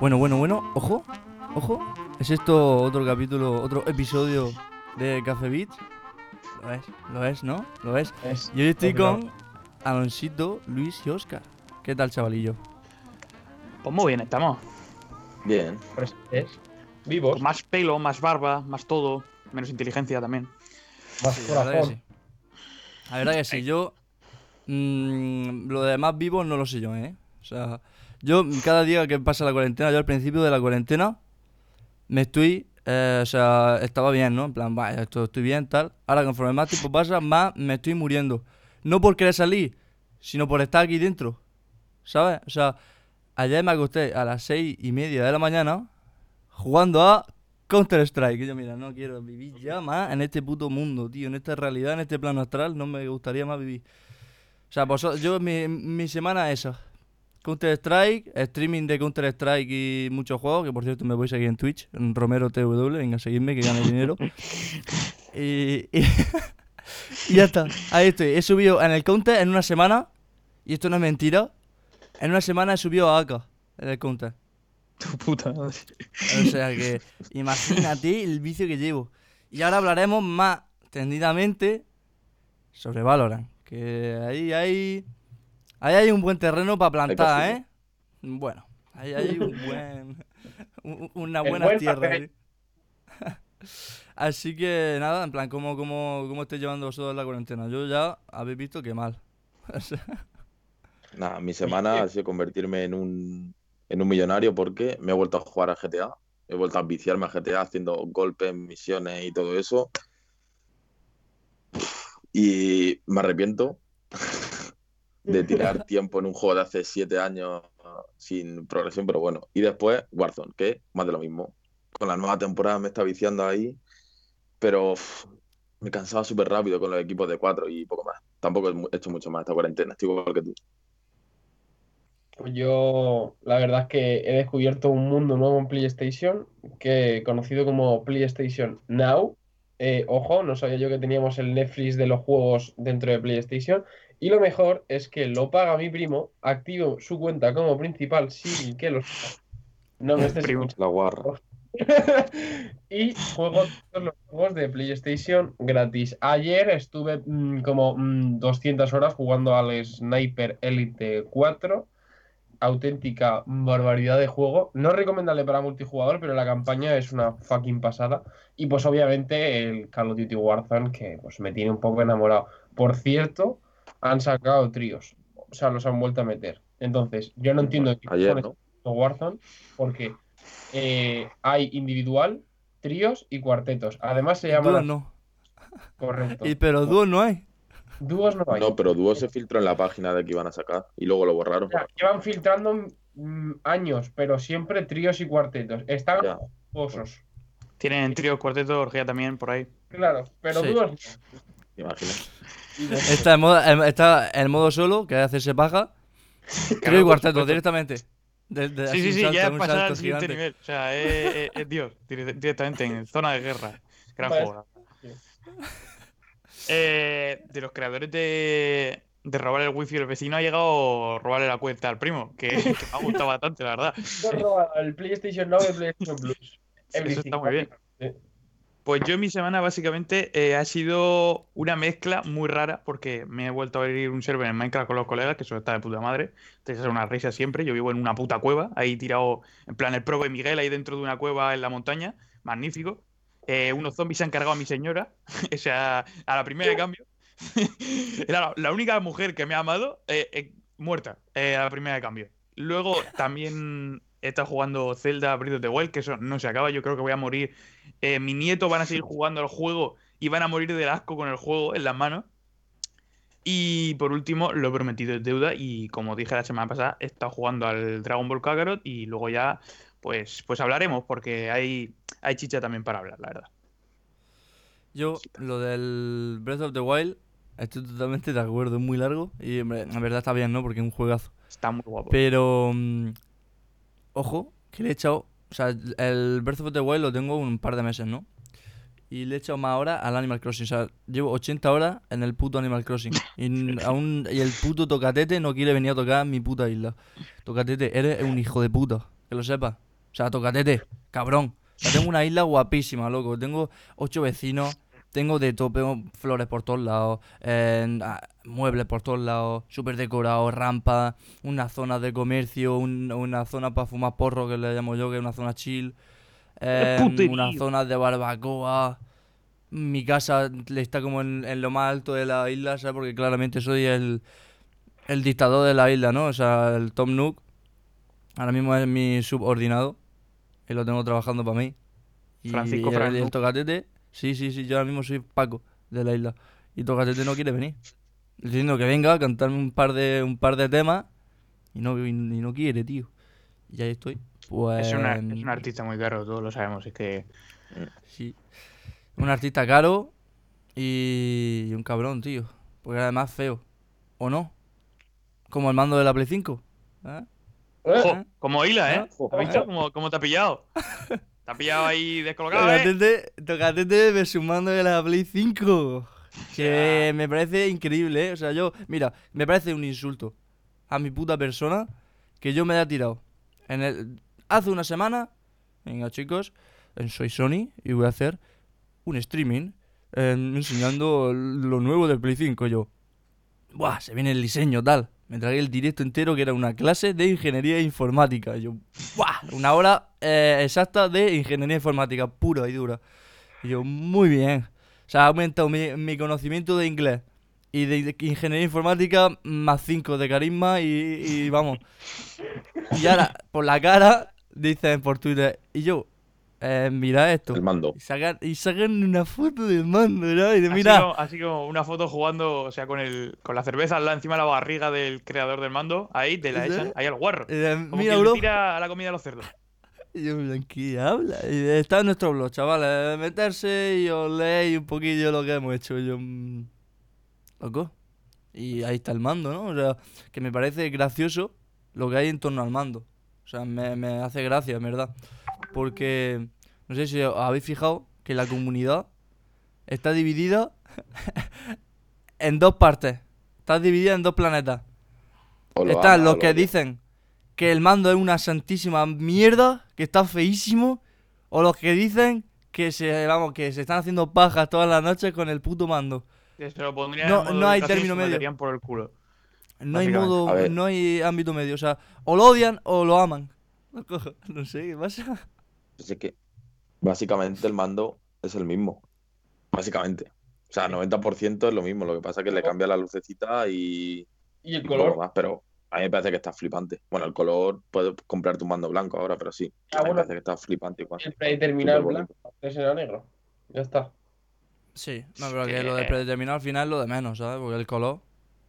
Bueno, bueno, bueno, ojo, ojo. ¿Es esto otro capítulo, otro episodio de Café Beats? Lo es, lo es, ¿no? Lo es. Es, Y hoy estoy con Aloncito, Luis y Oscar. ¿Qué tal, chavalillo? Pues muy bien, estamos. Bien. pues es vivos, Con más pelo, más barba, más todo, menos inteligencia también. más Sí, la verdad que corazón. sí. La verdad que sí, yo. mm, lo de más vivo no lo sé yo, ¿eh? O sea, yo cada día que pasa la cuarentena, yo al principio de la cuarentena, me estoy. eh, o sea, estaba bien, ¿no? En plan, vaya, esto, estoy bien, tal. Ahora, conforme más tiempo pasa, más me estoy muriendo. No por querer salir, sino por estar aquí dentro. ¿Sabes? O sea, ayer me acosté a las seis y media de la mañana jugando a Counter Strike. Y yo, mira, no quiero vivir ya más en este puto mundo, tío. En esta realidad, en este plano astral, no me gustaría más vivir. O sea, vosotros, yo, mi, mi semana es esa. Counter Strike, streaming de Counter Strike y muchos juegos, que por cierto me voy a seguir en Twitch, en Romero TW, venga, seguidme que gane dinero. y, y, y ya está, ahí estoy. He subido en el Counter en una semana, y esto no es mentira, en una semana he subido a AK en el Counter. Tu puta. O sea que imagínate el vicio que llevo. Y ahora hablaremos más tendidamente sobre Valorant. Que ahí hay. Ahí hay un buen terreno para plantar. ¿eh? Bueno, ahí hay un buen. un- Una buena buen tierra. Así que nada, en plan, ¿cómo, cómo, cómo estáis llevando vosotros la cuarentena? Yo ya habéis visto que mal. Nada, mi semana ha sido convertirme en un, en un millonario porque me he vuelto a jugar a GTA. He vuelto a viciarme a GTA haciendo golpes, misiones y todo eso. Y me arrepiento de tirar tiempo en un juego de hace siete años sin progresión, pero bueno. Y después Warzone, que más de lo mismo. Con la nueva temporada me está viciando ahí, pero me cansaba súper rápido con los equipos de cuatro y poco más. Tampoco he hecho mucho más esta cuarentena, estoy igual que tú. Yo, la verdad es que he descubierto un mundo nuevo en PlayStation, que conocido como PlayStation Now. Eh, ojo, no sabía yo que teníamos el Netflix de los juegos dentro de PlayStation. Y lo mejor es que lo paga mi primo, activo su cuenta como principal sin que lo sepa. No me estés. La guarra. y juego todos los juegos de PlayStation gratis. Ayer estuve mm, como mm, 200 horas jugando al Sniper Elite 4. Auténtica barbaridad de juego. No recomendable para multijugador, pero la campaña es una fucking pasada. Y pues obviamente el Call of Duty Warzone, que pues me tiene un poco enamorado. Por cierto, han sacado tríos. O sea, los han vuelto a meter. Entonces, yo no entiendo qué Ayer. Warzone porque eh, hay individual, tríos y cuartetos. Además se llama dúos no. correcto. Y, pero dúos no hay. Dúos no hay. No, pero Duo se filtró en la página de que iban a sacar y luego lo borraron. O sea, llevan filtrando mm, años, pero siempre tríos y cuartetos. Están Ya. jugosos. Tienen trío, cuarteto, orgía también por ahí. Claro, pero Sí. dúos no. ¿Te imaginas? Está en modo, en- está en modo solo, que hacerse paja. Trío y Claro, cuarteto directamente. De- de- Sí, sí, sí, salto, ya es pasar al siguiente gigante. nivel. O sea, es, es- es Dios, dire- directamente en zona de guerra. Gran Vale. juego. Eh, de los creadores de, de robar el wifi del vecino ha llegado a robarle la cuenta al primo, que, que me ha gustado bastante, la verdad. Yo he robado el PlayStation Now y el PlayStation Plus. Eso está muy bien. Pues yo mi semana básicamente eh, ha sido una mezcla muy rara porque me he vuelto a abrir un server en Minecraft con los colegas, que eso está de puta madre. Te es una risa siempre. Yo vivo en una puta cueva, ahí tirado, en plan el pro de Miguel, ahí dentro de una cueva en la montaña. Magnífico. Eh, unos zombies se han cargado a mi señora, o sea, a la primera de cambio. Era la, única mujer que me ha amado, eh, muerta, a la primera de cambio. Luego también he estado jugando Zelda Breath of the Wild, que eso no se acaba. Yo creo que voy a morir eh, mi nieto van a seguir jugando al juego y van a morir del asco con el juego en las manos. Y por último, lo he prometido es deuda y como dije la semana pasada, he estado jugando al Dragon Ball Kakarot y luego ya pues, pues hablaremos porque hay, hay chicha también para hablar, la verdad. Yo, lo del Breath of the Wild, estoy totalmente de acuerdo, es muy largo y en verdad está bien, ¿no? Porque es un juegazo. Está muy guapo. Pero, mm, ojo, que le he echado, o sea, el Breath of the Wild lo tengo un par de meses, ¿no? Y le he echado más horas al Animal Crossing, o sea, llevo 80 horas en el puto Animal Crossing. Y, aún, y el puto Tocatete no quiere venir a tocar mi puta isla. Tocatete, eres un hijo de puta, que lo sepas. O sea, tocatete, cabrón. O sea, tengo una isla guapísima, loco. Tengo ocho vecinos. Tengo de todo, tengo flores por todos lados, eh, ah, muebles por todos lados, súper decorados, rampas, una zona de comercio, un- una zona para fumar porro, que le llamo yo, que es una zona chill, eh, una zona de barbacoa. Mi casa le está como en, en lo más alto de la isla, ¿sabes? Porque claramente soy el, el dictador de la isla, ¿no? O sea, el Tom Nook. Ahora mismo es mi subordinado. Y lo tengo trabajando para mí. Y Francisco el, Fran el Nook. Tocatete, sí, sí, sí, yo ahora mismo soy Paco de la isla. Y Tocatete no quiere venir. Diciendo que venga a cantarme un par de, un par de temas. Y no, y, y no quiere, tío. Y ahí estoy. Pues. Es, una- es un artista muy caro, todos lo sabemos. Es que Sí. Un artista caro y un cabrón, tío. Porque además feo. ¿O no? Como el mando de la Play 5. ¿eh? ¿Eh? Como hila, ¿eh? Jo, ¿Has visto cómo, cómo te ha pillado? Te ha pillado ahí descolocado, ¿eh? Tocatete, Tocatete versus mando de la Play 5. Que me parece increíble, ¿eh? O sea, yo, mira, me parece un insulto a mi puta persona que yo me haya tirado. En el, hace una semana, venga chicos, en Soy Sony y voy a hacer un streaming em, enseñando lo nuevo del Play 5. Yo, buah, se viene el diseño, tal. Me el directo entero que era una clase de ingeniería informática. Yo, buah, una hora eh, exacta de ingeniería informática, pura y dura. Y yo, muy bien. O sea, ha aumentado mi, mi conocimiento de inglés y de, de ingeniería informática más 5 de carisma y, y vamos. Y ahora, por la cara, dicen por Twitter, y yo, eh, mira esto. El mando. Y sacan, y sacan una foto del mando, ¿no? Y de, Así mira, como, así como una foto jugando, o sea, con el con la cerveza al lado encima de la barriga del creador del mando, ahí te la ¿Sí? echan, ahí al guarro. eh, Como mira, quien le tira a la comida a los cerdos. Y yo, ¿de qué habla? Y está en nuestro blog, chavales. Meterse y os leéis un poquillo lo que hemos hecho. Y yo, mm, loco. Y ahí está el mando, ¿no? O sea, que me parece gracioso lo que hay en torno al mando. O sea, me, me hace gracia, en verdad. Porque, no sé si os habéis fijado que la comunidad está dividida en dos partes. Está dividida en dos planetas. O lo Están ama los que dicen que el mando es una santísima mierda, que está feísimo, o los que dicen que se, vamos, que se están haciendo pajas todas las noches con el puto mando. Que se lo pondrían No- en modo no hay término medio. meterían por el culo. No hay modo, no hay ámbito medio, o sea, o lo odian o lo aman. No sé qué pasa. Pues es que básicamente el mando es el mismo. Básicamente. O sea, 90% es lo mismo. Lo que pasa es que le cambia la lucecita y, Y el y color. más. Pero a mí me parece que está flipante. Bueno, el color, puedes comprarte un mando blanco ahora, pero sí. Ah, a mí me bueno. parece que está flipante igual. El predeterminado blanco. Antes era negro. Ya está. Sí, no, pero que Que- lo de predeterminado al final es lo de menos, ¿sabes? Porque el color,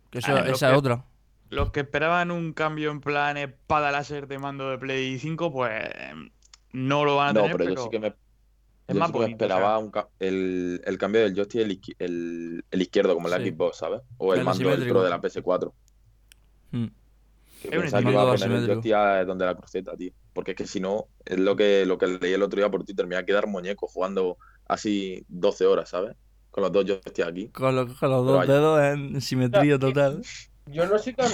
que eso, Ah, esa que- es otra. Los que esperaban un cambio en plan espada láser de mando de Play 5, pues no lo van a No, tener, pero pero yo sí que me, es más sí que me bonito. o sea, esperaba un ca- el, el cambio del joystick el, el, el izquierdo, como la Sí. Xbox, ¿sabes? O el El mando del. Pro de la PS4. Mm. Que Es un pensaba que iba a poner el joystick donde la cruceta, tío. Porque es que si no, es lo que, lo que leí el otro día por Twitter, me iba a quedar muñeco jugando así 12 horas, ¿sabes? Con los dos joysticks aquí. Con, los- con los Pero dos hay- dedos en simetría total. Yo no soy tan,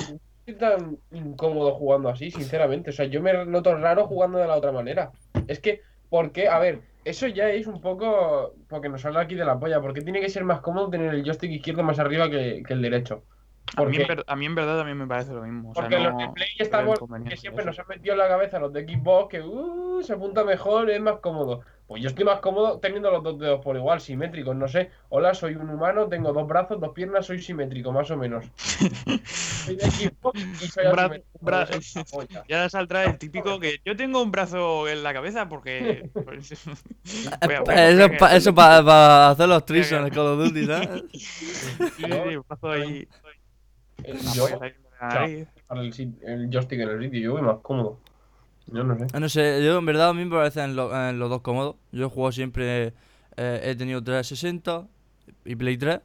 tan incómodo jugando así, sinceramente. O sea, yo me noto raro jugando de la otra manera. Es que, ¿por qué? A ver, eso ya es un poco. Porque nos habla aquí de la polla. Porque tiene que ser más cómodo tener el joystick izquierdo más arriba que, que el derecho. a, mí en Porque, ver- a mí en verdad también me parece lo mismo. O sea, porque no los de Play estamos. Que siempre nos han metido en la cabeza los de Xbox que uh, se apunta mejor, es más cómodo. Pues yo estoy más cómodo teniendo los dos dedos por igual, simétricos. No sé. Hola, soy un humano, tengo dos brazos, dos piernas, soy simétrico, más o menos. Soy de Xbox y soy bra- soy la polla. Y ahora saldrá el típico que yo tengo un brazo en la cabeza porque. pues, voy a- voy a- Eso, pa- eso para hacer los tris en el Call of Duty, ¿sabes? Sí, sí, sí, un brazo ahí. Eh, Yo, ahí para el joystick en el sitio, yo voy más cómodo. Yo no sé. Ah, No sé, yo en verdad a mí me parecen lo- eh, los dos cómodos. Yo he jugado siempre, eh, he tenido 360 y Play 3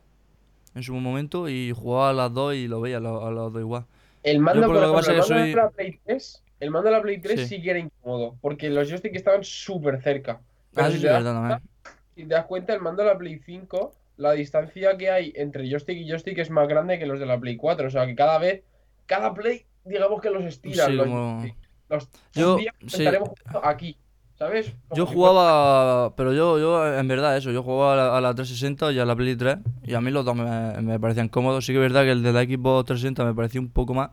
en su momento y jugaba a las dos y lo veía a los, a los dos igual. El mando, el mando de la Play 3, el mando de la Play 3 Sí. sí, que era incómodo, porque los joysticks estaban súper cerca. Pero Ah, si eso te das verdad cuenta, también. si te das cuenta, el mando de la Play 5, la distancia que hay entre joystick y joystick es más grande que los de la Play 4. O sea, que cada vez, cada Play, digamos que los estiran. Sí, los como-. Los- Yo- sí. estaremos jugando aquí. ¿Sabes? Como Yo jugaba, pero yo, yo, en verdad, eso, yo jugaba a la, a la 360 y a la Play 3, y a mí los dos me, me parecían cómodos. Sí que es verdad que el de la Xbox 360 me parecía un poco más,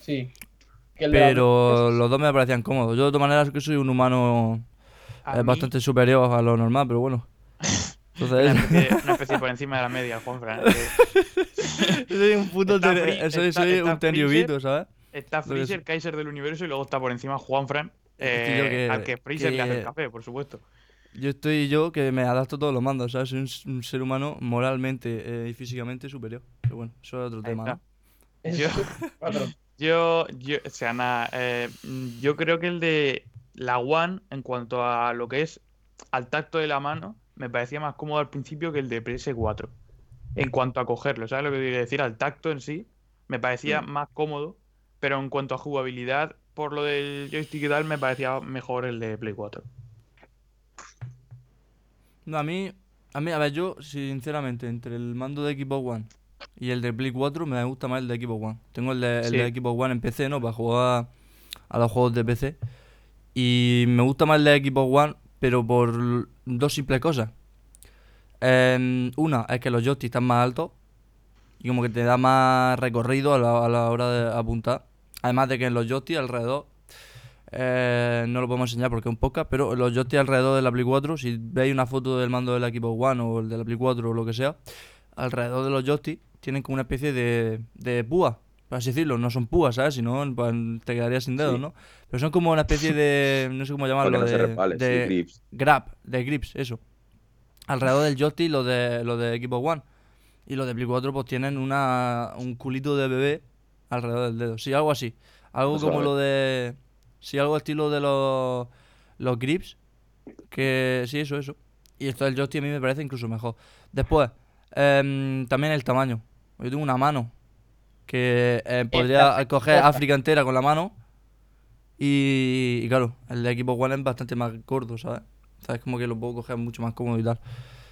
Sí. Que el de la pero los dos me parecían cómodos. Yo de todas maneras que soy un humano eh, bastante superior a lo normal, pero bueno. Una Entonces, especie, una especie por encima de la media, Juanfran. que soy un puto, ten- Free- soy, está- soy está un tenriubito, ¿sabes? Está que Freezer, Kaiser del universo, y luego está por encima Juanfran, que eh, que- al que Freezer le hace el que- café, por supuesto. Yo estoy yo que me adapto a todos los mandos, ¿sabes? Soy un, un ser humano moralmente eh, y físicamente superior. Pero bueno, eso es otro Ahí tema. ¿no? Yo-. Yo, yo, o sea, nada, eh, yo creo que el de la One, en cuanto a lo que es al tacto de la mano, me parecía más cómodo al principio que el de PS4. En cuanto a cogerlo, ¿sabes lo que quiero decir? Al tacto en sí, me parecía Mm. más cómodo, pero en cuanto a jugabilidad, por lo del joystick y tal, me parecía mejor el de Play 4. No, a mí, a mí, a ver, yo, sinceramente, entre el mando de Xbox One y el de Play 4, me gusta más el de Xbox One. Tengo el de, el Sí. de Xbox One en PC, ¿no? Para jugar a los juegos de PC. Y me gusta más el de Xbox One, pero por dos simples cosas. Em, una, es que los joysticks están más altos y como que te da más recorrido a la, a la hora de apuntar. Además de que en los joysticks alrededor, eh, no lo podemos enseñar porque es un podcast, pero los joysticks alrededor de la Play 4, si veis una foto del mando del Xbox One o el de la Play 4 o lo que sea, alrededor de los joysticks tienen como una especie de, de púa, por así decirlo. No son púas, ¿sabes? Si no, pues, te quedarías sin dedos, Sí. ¿no? Pero son como una especie de, no sé cómo llamarlo, no de, resbale, sí, de grips. grab, de grips, eso. Alrededor del joystick, los de, los de Xbox One. Y los de Play 4 pues tienen una, un culito de bebé alrededor del dedo. Sí, algo así. Algo Pues como lo de... Sí, algo estilo de los, los grips. Que sí, eso, eso. Y esto del joystick a mí me parece incluso mejor. Después, em, también el tamaño. Yo tengo una mano que eh, podría coger África entera con la mano. Y, y claro, el de Xbox One es bastante más gordo, ¿sabes? ¿Sabes? Como que lo puedo coger mucho más cómodo y tal.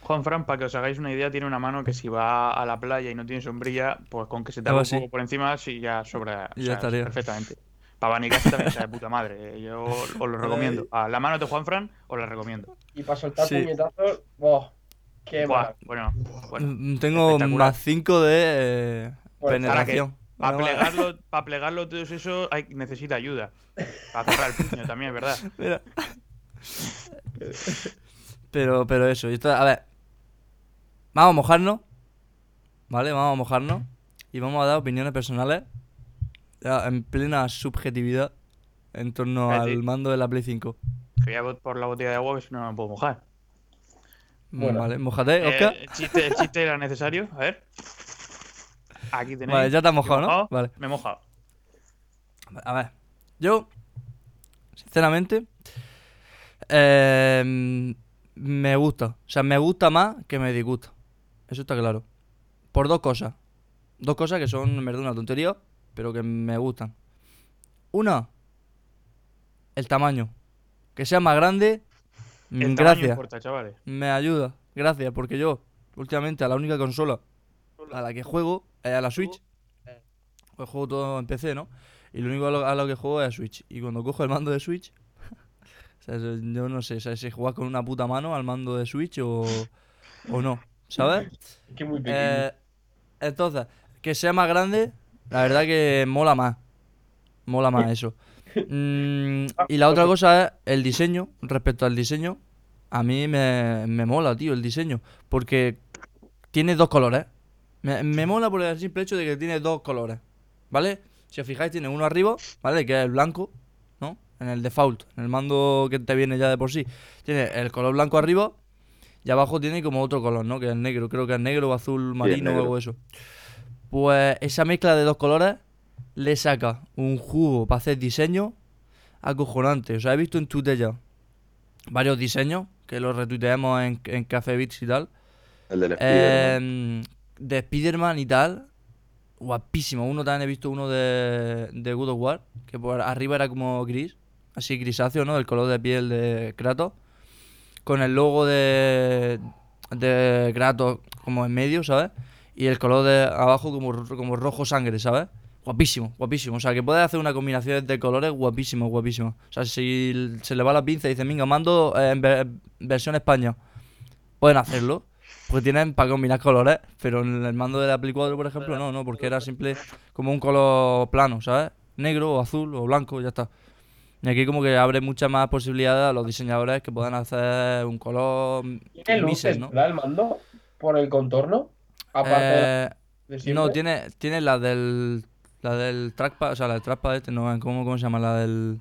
Juanfran, para que os hagáis una idea, tiene una mano que si va a la playa y no tiene sombrilla, pues con que se te Algo haga un poco por encima, sí, ya sobra. Ya o sea, estaría. Perfectamente. Para abanicarse también está de puta madre. eh, Yo os lo recomiendo. A la mano de Juanfran os la recomiendo. Y para soltar Sí. puñetazos, ¡boh! ¡Qué Buah, bueno, bueno. Mm, Tengo más 5 de eh, Pues, penetración. Para plegarlo, para plegarlo todo eso hay, necesita ayuda. Para cerrar el puño también, verdad. Mira. Pero, pero eso, esto, a ver. Vamos a mojarnos. ¿Vale? Vamos a mojarnos. Y vamos a dar opiniones personales. ya en plena subjetividad. En torno sí. al mando de la Play 5. Que voy a por la botella de agua, que si no no me puedo mojar. Bueno. Vale, mojate, Eh, Oscar. el, chiste, el chiste era necesario. A ver. Aquí tenéis. Vale, ya te has mojado, ¿no? Vale. Me he mojado. A ver, yo, sinceramente, eh, me gusta. O sea, me gusta más que me disgusta. Eso está claro. Por dos cosas. Dos cosas que son, en verdad, una tontería, pero que me gustan. Una, el tamaño. Que sea más grande, El gracias. importa, chavales. Me ayuda, gracias, porque yo, últimamente, a la única consola a la que juego es a la Switch. Pues juego todo en PC, ¿no? Y lo único a lo, a lo que juego es a Switch. Y cuando cojo el mando de Switch, o sea, yo no sé, o sea, si jugar con una puta mano al mando de Switch o, o no, ¿sabes? Que muy pequeño. Eh, entonces, que sea más grande, la verdad que mola más. Mola más eso. Mm, y la otra cosa es el diseño. Respecto al diseño, a mí me, me mola, tío, el diseño. Porque tiene dos colores. Me, me mola por el simple hecho de que tiene dos colores. ¿Vale? Si os fijáis, tiene uno arriba, ¿vale? Que es el blanco, ¿no? En el default, en el mando que te viene ya de por sí. Tiene el color blanco arriba y abajo tiene como otro color, ¿no? Que es negro, creo que es negro o azul marino o algo eso. Pues esa mezcla de dos colores le saca un jugo para hacer diseño acojonante. O sea, he visto en Twitter ya varios diseños que los retuiteamos en, en Café Bits y tal. El del Spider-Man. Em, de Spider-Man y tal. Guapísimo. Uno también he visto uno de, de God of War. Que por arriba era como gris. Así grisáceo, ¿no? El color de piel de Kratos. Con el logo de, de Kratos como en medio, ¿sabes? Y el color de abajo como, como rojo sangre, ¿sabes? Guapísimo, guapísimo. O sea, que puedes hacer una combinación de colores guapísimo, guapísimo. O sea, si se le va la pinza y dice, venga, mando eh, en ver- versión España, pueden hacerlo. Porque tienen para combinar colores, pero en el mando de la Play 4, por ejemplo, no, no, porque era simple como un color plano, ¿sabes? Negro o azul o blanco, ya está. Y aquí como que abre muchas más posibilidades a los diseñadores que puedan hacer un color ¿Tiene mises, luces, ¿no? ¿verdad? El mando por el contorno. Aparte Eh, de no, tiene, tiene la del. La del trackpad, o sea, la del trackpad este, no, ¿cómo, cómo se llama? La del.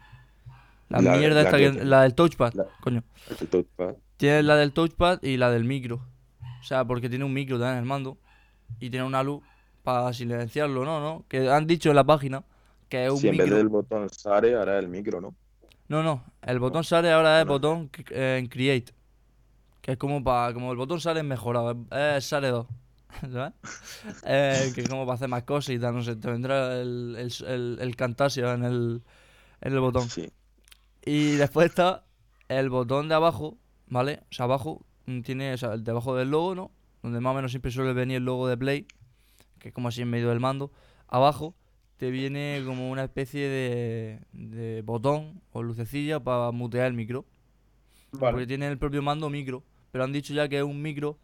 La, La- mierda la esta que La del touchpad, la- coño. El touchpad. Tiene la del touchpad y la del micro. O sea, porque tiene un micro también en el mando. Y tiene una luz para silenciarlo, ¿no? ¿no? Que han dicho en la página que es un Si en vez del botón Sare, ahora el micro, ¿no? No, no. El botón sale ahora es no. botón eh, en Create. Que es como para. Como el botón sale mejorado. Es, es Sare 2. ¿Sabes? Eh, que es como para hacer más cosas y tal. No sé. Te vendrá el, el, el, el Camtasia en el, en el botón. Sí. Y después está el botón de abajo, ¿vale? O sea, abajo mm, tiene, o sea, el debajo del logo, ¿no? Donde más o menos siempre suele venir el logo de Play, que es como así en medio del mando. Abajo te viene como una especie de, de botón o lucecilla para mutear el micro. Vale. Porque tiene el propio mando micro. Pero han dicho ya que es un micro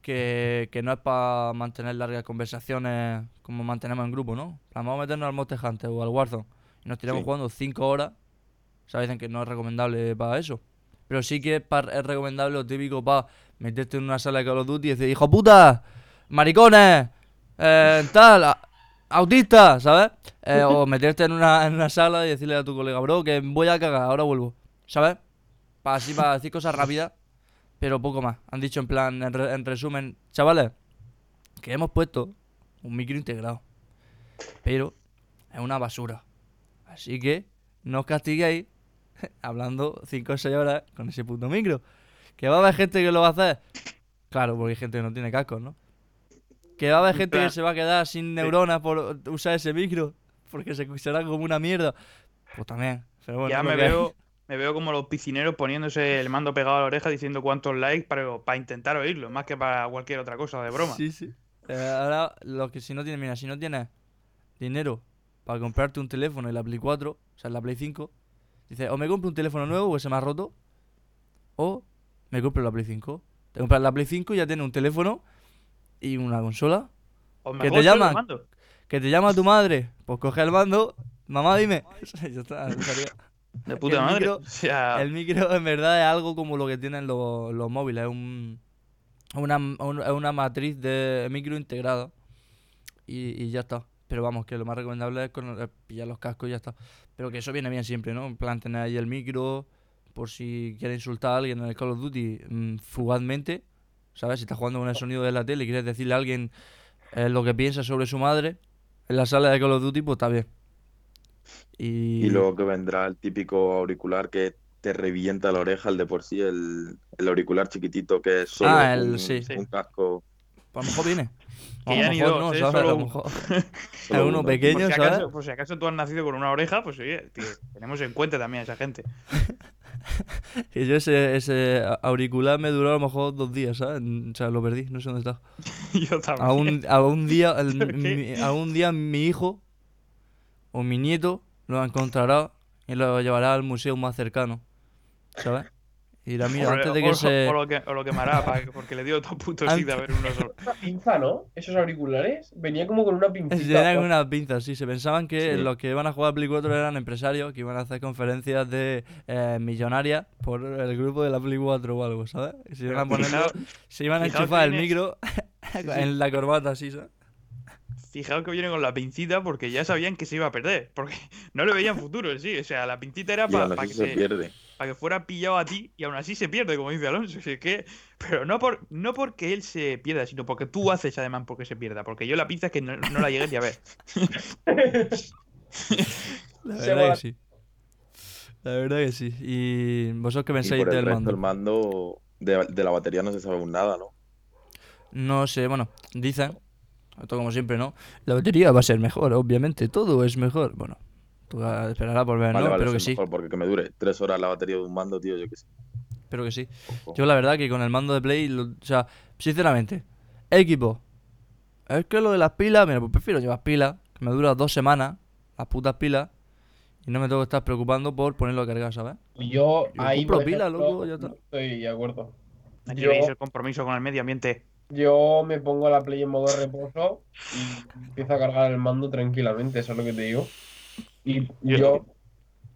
que, que no es para mantener largas conversaciones como mantenemos en grupo, ¿no? Vamos a meternos al Monster Hunter o al Warzone y nos tiramos Sí. jugando 5 horas. O sea, dicen que no es recomendable para eso. Pero sí que es, pa- es recomendable lo típico para meterte en una sala de Call of Duty y decir, hijo puta, maricones, eh, tal, autista, ¿sabes? Eh, o meterte en una, en una sala y decirle a tu colega, bro, que voy a cagar, ahora vuelvo, ¿sabes? Para así, decir cosas rápidas, pero poco más. Han dicho en plan, en, re- en resumen, chavales, que hemos puesto un micro integrado, pero es una basura. Así que no os castiguéis hablando 5 o 6 horas con ese puto micro. ¿Que va a haber gente que lo va a hacer? Claro, porque hay gente que no tiene cascos, ¿no? ¿Que va a haber En gente que se va a quedar sin neuronas por usar ese micro? Porque se escuchará como una mierda. Pues también. Pero bueno, ya me veo, me veo como los piscineros poniéndose el mando pegado a la oreja diciendo cuántos likes para, para intentar oírlo, más que para cualquier otra cosa de broma. Sí, sí. Eh, ahora, lo que si no tienes, mira, si no tienes dinero para comprarte un teléfono en la Play 4, o sea, en la Play 5, dices, o me compro un teléfono nuevo porque se me ha roto, o me compro la Play 5. Te compras la Play 5 y ya tienes un teléfono y una consola. ¿Que te llaman? mando. Que te llama tu madre, pues coge el mando, mamá dime. ya está. De puta el madre. micro- O sea, El micro en verdad es algo como lo que tienen los, los móviles, es un, una, un- es una matriz de micro integrada y, y ya está. Pero vamos, que lo más recomendable es con, eh, pillar los cascos y ya está. Pero que eso viene bien siempre, ¿no? En plan, tener ahí el micro por si quieres insultar a alguien en el Call of Duty mm, fugazmente, ¿sabes? Si estás jugando con el sonido de la tele y quieres decirle a alguien eh, lo que piensa sobre su madre en la sala de Call of Duty, pues está bien. Y, Y luego que vendrá el típico auricular que te revienta la oreja, el de por sí, el, el auricular chiquitito que es solo Ah, el- un, sí. un casco. pues a lo mejor viene. Que ya ni dos, no, ¿eh? ¿sabes? A lo mejor uno pequeño, por, si ¿sabes? acaso, por si acaso tú has nacido con una oreja, pues oye, tío, tenemos en cuenta también a esa gente. Y yo ese, ese auricular me duró a lo mejor dos días, ¿sabes? O sea, lo perdí, no sé dónde está. Yo también. A un, a un día, a un día mi hijo o mi nieto lo encontrará y lo llevará al museo más cercano, ¿sabes? Y dirá, mira, o, antes de que o- se... o lo que, o lo quemará, pa- porque le dio todo puto Antes- sida a ver uno solo. Una pinza, ¿no? Esos auriculares. Venía como con una pincita. Tenían ¿no? unas pinzas, sí. Se pensaban que Sí. los que iban a jugar a Play 4 eran empresarios que iban a hacer conferencias de eh, millonarias por el grupo de la Play 4 o algo, ¿sabes? Y se iban a Fijaos, se iban a enchufar el micro en la corbata, así, ¿sabes? fijaos que viene con la pincita porque ya sabían que se iba a perder. Porque no le veían futuro en sí. O sea, la pincita era para aún que, se se- pierde. Pa' que fuera pillado a ti y aún así se pierde, como dice Alonso. Si es que, pero no, por, no porque él se pierda, sino porque tú haces además porque se pierda. Porque yo la pinza es que no, no la llegué ni a ver. La verdad que sí. La verdad que sí. ¿Y vosotros qué Y pensáis por el del resto, mando? el mando de, de la batería no se sabe aún nada, ¿no? No sé, bueno, dicen, esto como siempre, ¿no? La batería va a ser mejor, obviamente, todo es mejor. Bueno, tú esperarás por ver, Vale, ¿no? vale, Pero que sí, mejor, porque que me dure tres horas la batería de un mando, tío, yo qué sé. pero que sí. Ojo. Yo la verdad que con el mando de Play, lo- o sea, sinceramente, equipo, es que lo de las pilas, mira, pues prefiero llevar pilas, me dura dos semanas las putas pilas y no me tengo que estar preocupando por ponerlo a cargar, ¿sabes? Yo, Yo ahí compro por pila, ejemplo, loco, ya está. no estoy de acuerdo. Aquí Yo- veis el compromiso con el medio ambiente. Yo me pongo la Play en modo reposo y empiezo a cargar el mando tranquilamente, eso es lo que te digo. Y Yo- yo,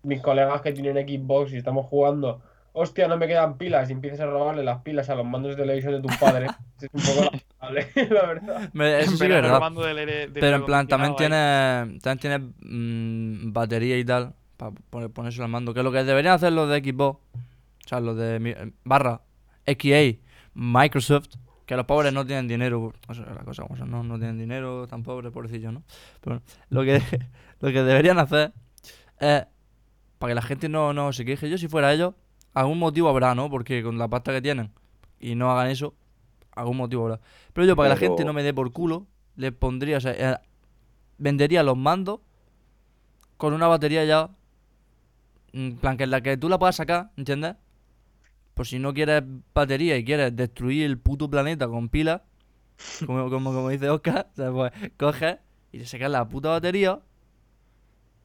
mis colegas que tienen Xbox y estamos jugando, hostia, no me quedan pilas, y empiezas a robarle las pilas a los mandos de televisión de tus padres, es un poco lamentable, la verdad. Me- eso sí que es Pero verdad. del Pero en plan, también tiene, también tiene mm, batería y tal para poner, ponerse al mando. Que es lo que deberían hacer los de Xbox, o sea, los de mi- barra XA, Microsoft, que los pobres no tienen dinero. O sea, la cosa no, no tienen dinero tan pobres, pobrecillos, ¿no? Pero bueno, lo que, lo que deberían hacer es, para que la gente no, no se queje, yo si fuera ellos, algún motivo habrá, ¿no? Porque con la pasta que tienen y no hagan eso, algún motivo habrá. Pero yo, para que la gente no me dé por culo, le pondría, o sea, eh, vendería los mandos con una batería ya. En plan, que en la que tú la puedas sacar, ¿entiendes? Por si no quieres batería y quieres destruir el puto planeta con pilas, como, como, como dice Oscar, o sea, pues coges y le sacas la puta batería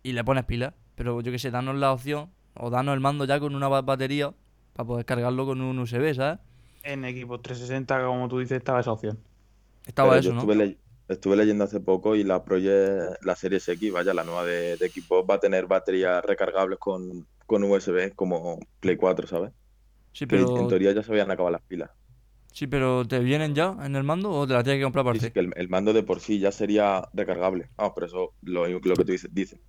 y le pones pilas. Pero yo que sé, danos la opción o danos el mando ya con una ba- batería para poder cargarlo con un USB, ¿sabes? En equipo 360, como tú dices, estaba esa opción. Estaba Pero eso, yo ¿no? estuve, le- estuve leyendo hace poco y la Project, la Series X, vaya, la nueva de, de Xbox, va a tener baterías recargables con, con USB como Play 4, ¿sabes? Sí, en teoría ya se habían acabado las pilas. sí, pero ¿te vienen ya en el mando o te la tienes que comprar aparte? sí, que el, el mando de por sí ya sería recargable. Ah, pero eso lo, lo que tú dices, dice.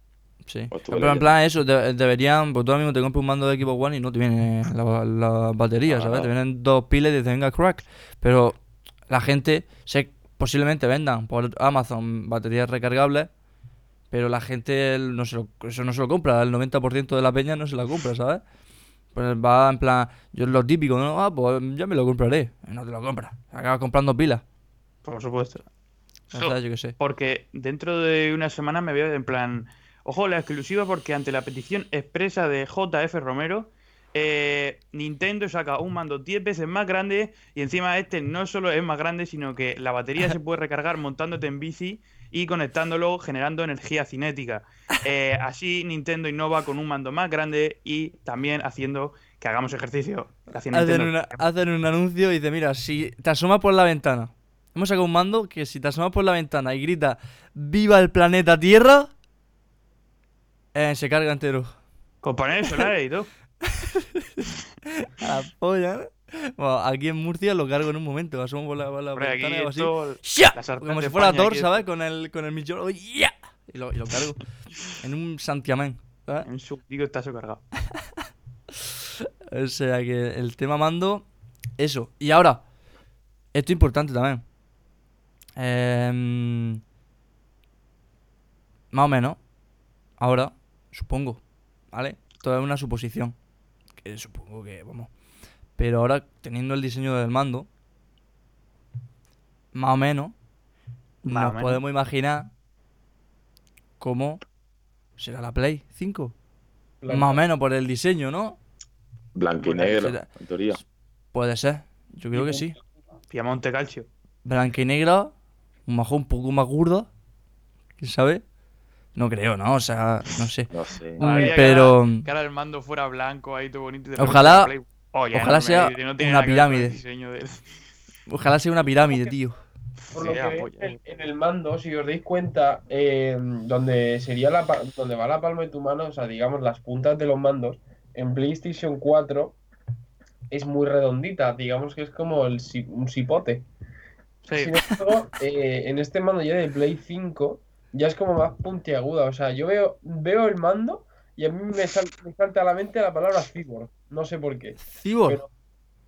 Sí. Pues Pero en leyendo. plan eso, de- deberían, pues tú ahora mismo te compras un mando de Xbox One y no te viene la, la batería, ¿sabes? Te vienen dos pilas y te dicen, venga, crack. Pero la gente, sé, posiblemente vendan por Amazon baterías recargables, pero la gente no se lo, eso no se lo compra, el 90% de la peña no se la compra, ¿sabes? Pues va en plan, yo es lo típico, ¿no? Ah, pues ya me lo compraré. No te lo compras, acabas comprando pilas. Por supuesto. Entonces, yo qué sé. Porque dentro de una semana me veo en plan. Ojo, la exclusiva, porque ante la petición expresa de JF Romero, eh, Nintendo saca un mando 10 veces más grande y encima este no solo es más grande, sino que la batería se puede recargar montándote en bici y conectándolo generando energía cinética. Eh, así Nintendo innova con un mando más grande y también haciendo que hagamos ejercicio. Hacen, Nintendo. una- hacen un anuncio y dice, mira, si te asomas por la ventana, hemos sacado un mando que si te asomas por la ventana y grita ¡Viva el planeta Tierra! eh, se carga entero. Con paneles solares y todo. A la polla, ¿no? Bueno, aquí en Murcia lo cargo en un momento, asomo por la, por la Hombre, ventana y así. Como si fuera España Thor, ¿sabes? Con el, con el millón. ¡Ya! Y lo, y lo cargo. en un santiamén. ¿sabes? En su digo está cargado. O sea que el tema mando, eso. Y ahora, esto es importante también. Em, más o menos. Ahora, supongo. ¿Vale? Todo es una suposición. Que supongo que, vamos. Pero ahora, teniendo el diseño del mando, más o menos, Más o nos menos. podemos imaginar cómo será la Play 5. Más o menos por el diseño, ¿no? Blanco y negro, será- en teoría. Puede ser. Yo creo que sí. Piamonte Calcio. Blanca y negra, un majo un poco más gordo. ¿Quién sabe? No creo, ¿no? O sea, no sé. No sé. Mm, pero ahora- que ahora el mando fuera blanco ahí todo bonito. y de Ojalá- ojalá sea no una pirámide. del- ojalá sea una pirámide, tío. Por lo que veis en, en el mando, si os dais cuenta, eh, donde sería la donde va la palma de tu mano, o sea, digamos las puntas de los mandos, en PlayStation 4 es muy redondita, digamos que es como el, un cipote. Sí, Sin embargo, eh, en este mando ya de Play 5 ya es como más puntiaguda. O sea, yo veo, veo el mando y a mí me, sal- me salta a la mente la palabra cyborg. No sé por qué. Cyborg. Pero-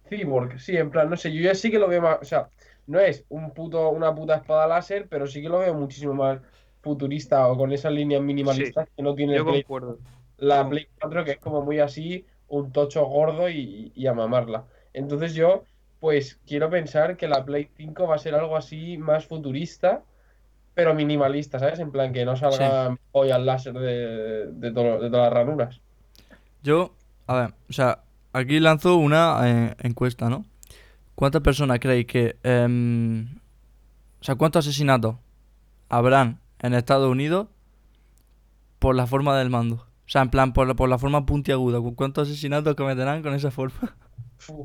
Cyborg, sí, en plan, no sé, yo ya sí que lo veo más. O sea, no es un puto, una puta espada láser, pero sí que lo veo muchísimo más futurista o con esas líneas minimalistas que no tiene el Play- la Play 4, que es como muy así, un tocho gordo y, y a mamarla. Entonces yo, pues quiero pensar que la Play 5 va a ser algo así más futurista, pero minimalista, ¿sabes? En plan que no salgan joyas láser de, de, todo- de todas las ranuras. Yo, a ver, o sea, aquí lanzo una eh, encuesta, ¿no? ¿Cuántas personas creéis que... em, o sea, cuántos asesinatos habrán en Estados Unidos por la forma del mando. O sea, en plan, por, la- por la forma puntiaguda. ¿Cu- ¿Cuántos asesinatos cometerán con esa forma?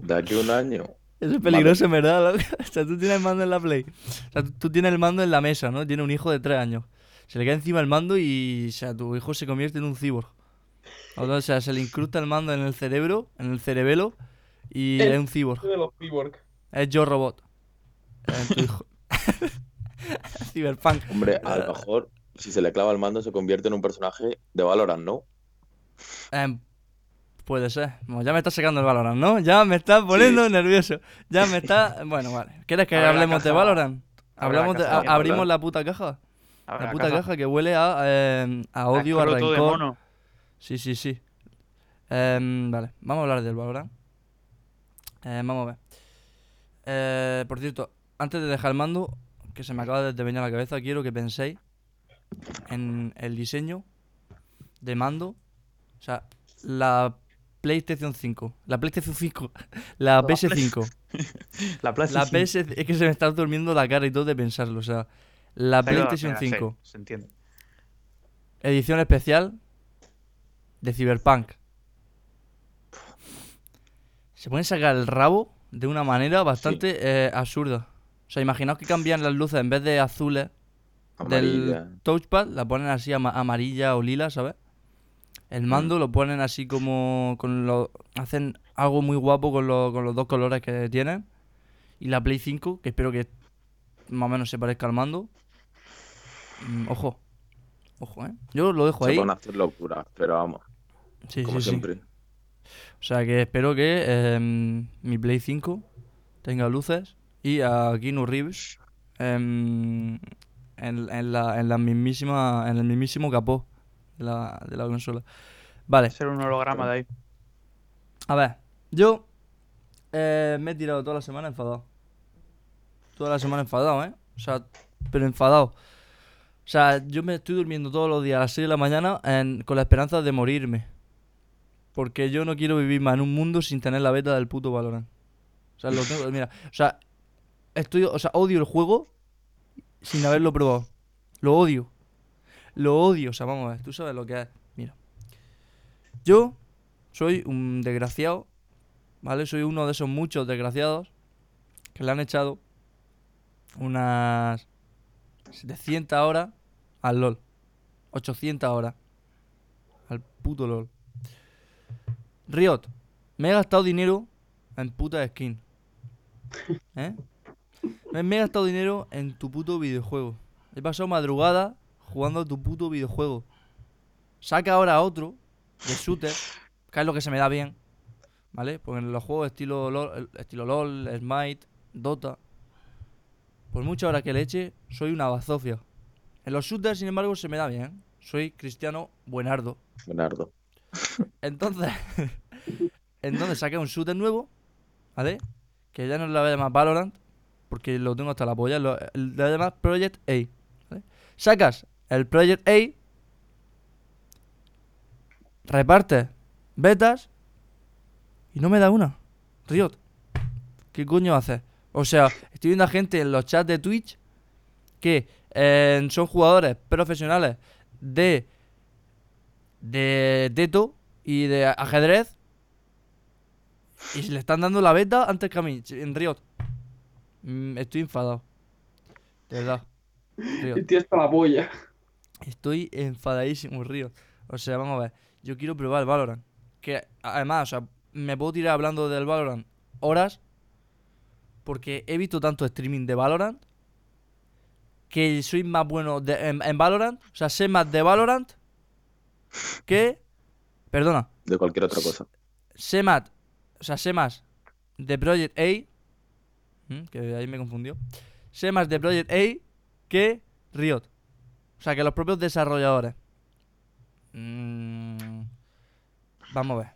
De aquí a un año. Eso es peligroso, en verdad. O sea, tú tienes el mando en la Play. O sea, tú, tienes el mando en la mesa, ¿no? Tiene un hijo de tres años. Se le cae encima el mando y, o sea, tu hijo se convierte en un cyborg. O sea, se le incrusta el mando en el cerebro, en el cerebelo, y El- es un cyborg. De los cyborg. Es Yo Robot. Es tu hijo. Cyberpunk. Hombre, a lo mejor si se le clava el mando se convierte en un personaje de Valorant, ¿no? Em, puede ser. Bueno, ya me está sacando el Valorant, ¿no? Ya me está poniendo nervioso. Ya me está. Bueno, vale. ¿Quieres que Abre hablemos de. Valorant? La Hablamos de... a- abrimos la puta caja. Abre La puta caja que huele a, em, a odio, a de rencor. mono. Sí, sí, sí. Em, vale, vamos a hablar del Valorant. Eh, vamos a ver. Eh, por cierto, antes de dejar el mando, que se me acaba de venir a la cabeza, quiero que penséis en el diseño de mando. O sea, la PlayStation 5. La PlayStation 5. La Play- PS5. La Play La PS... Es que se me está durmiendo la cara y todo de pensarlo. O sea, la PlayStation 5. se entiende. Edición especial de Cyberpunk. Se pueden sacar el rabo de una manera bastante eh, absurda. O sea, imaginaos que cambian las luces en vez de azules Amarilla. del touchpad, la ponen así ama- amarilla o lila, ¿sabes? El mando lo ponen así como con lo hacen algo muy guapo con, lo- con los dos colores que tienen. Y la Play 5, que espero que más o menos se parezca al mando. Mm, ojo. Ojo, ¿eh? Yo lo dejo Se ahí. van a hacer locuras, pero vamos, Sí, como sí, sí. siempre. O sea que espero que em, mi Play 5 tenga luces y a Keanu Reeves em, en, en la, en la mismísima, en el mismísimo capó de la, de la consola. Vale, Ser un holograma de ahí. a ver, yo eh, me he tirado toda la semana enfadado. Toda la semana enfadado, ¿eh? O sea, pero enfadado. O sea, yo me estoy durmiendo todos los días a las 6 de la mañana en- con la esperanza de morirme. Porque yo no quiero vivir más en un mundo sin tener la beta del puto Valorant. O sea, lo tengo, mira, o sea, estoy, o sea, odio el juego sin haberlo probado. Lo odio. Lo odio, o sea, vamos a ver, tú sabes lo que es. Mira. Yo soy un desgraciado, ¿vale? Soy uno de esos muchos desgraciados que le han echado unas 700 horas al LOL. 800 horas al puto LOL. Riot, me he gastado dinero en puta skin. ¿Eh? Me, he gastado dinero en tu puto videojuego. He pasado madrugada jugando a tu puto videojuego. Saca ahora otro de shooter, que es lo que se me da bien. ¿Vale? Porque en los juegos estilo LOL, estilo LOL, Smite, Dota. Por muchas horas que le eche, soy una bazofia. En los shooters, sin embargo, se me da bien. Soy cristiano buenardo. Bernardo. Entonces, entonces saqué un shooter nuevo, ¿vale? Que ya no le voy a llamar Valorant, porque lo tengo hasta la polla. Lo, le voy a llamar Project A. ¿vale? Sacas el Project A, repartes betas y no me da una. Riot, ¿qué coño haces? O sea, estoy viendo a gente en los chats de Twitch que eh, son jugadores profesionales de de Teto y de ajedrez y se le están dando la beta antes que a mí en Riot. Mm, estoy enfadado. De verdad. Riot. La polla. Estoy enfadadísimo, Riot. O sea, vamos a ver. Yo quiero probar el Valorant. Que además, o sea, me puedo tirar hablando del Valorant horas. Porque he visto tanto streaming de Valorant. Que soy más bueno de- en, en Valorant. O sea, sé más de Valorant. Que. Perdona. De cualquier otra cosa. sé más, o sea, sé más de Project A, que ahí me confundió, sé más de Project A que Riot. O sea, que los propios desarrolladores. Mm, vamos a ver.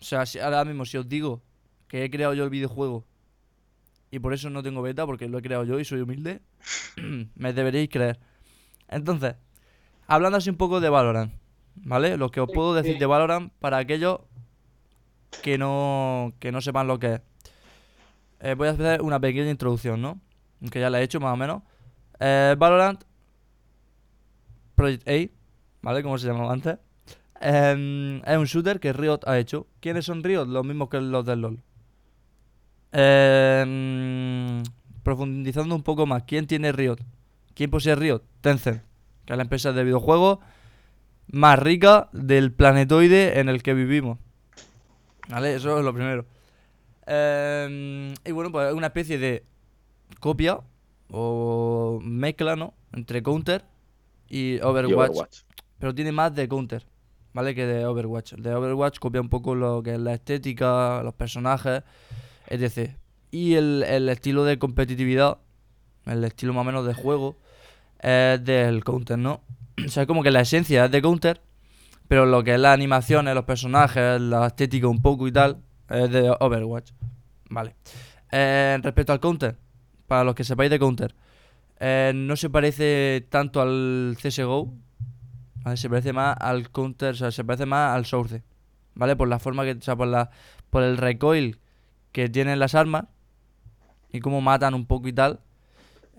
O sea, si ahora mismo si os digo que he creado yo el videojuego y por eso no tengo beta, porque lo he creado yo y soy humilde, me deberéis creer. Entonces, hablando así un poco de Valorant, ¿vale? Lo que os puedo decir de Valorant para aquellos que no, que no sepan lo que es. Eh, voy a hacer una pequeña introducción, ¿no? Que ya la he hecho más o menos. Eh, Valorant Project A, ¿vale? Como se llamaba antes. Em, es un shooter que Riot ha hecho. ¿Quiénes son Riot? Los mismos que los del LoL. Em, profundizando un poco más, ¿quién tiene Riot? ¿Quién posee Riot? Tencent, que es la empresa de videojuegos más rica del planetoide en el que vivimos. ¿Vale? Eso es lo primero. Em, y bueno, pues es una especie de copia o mezcla, ¿no? Entre Counter y. Overwatch. Pero tiene más de Counter, ¿vale? Que de Overwatch. El de Overwatch copia un poco lo que es la estética, los personajes, etc. Y el, el estilo de competitividad, el estilo más o menos de juego, es del Counter, ¿no? O sea, es como que la esencia es de Counter, pero lo que es las animaciones, los personajes, la estética un poco y tal, es de Overwatch. Vale. Eh, respecto al Counter, para los que sepáis de Counter, eh, no se parece tanto al CSGO, ¿vale? Se parece más al Counter, o sea, se parece más al Source, ¿vale? Por la forma que, o sea, por la, por el recoil que tienen las armas y cómo matan un poco y tal.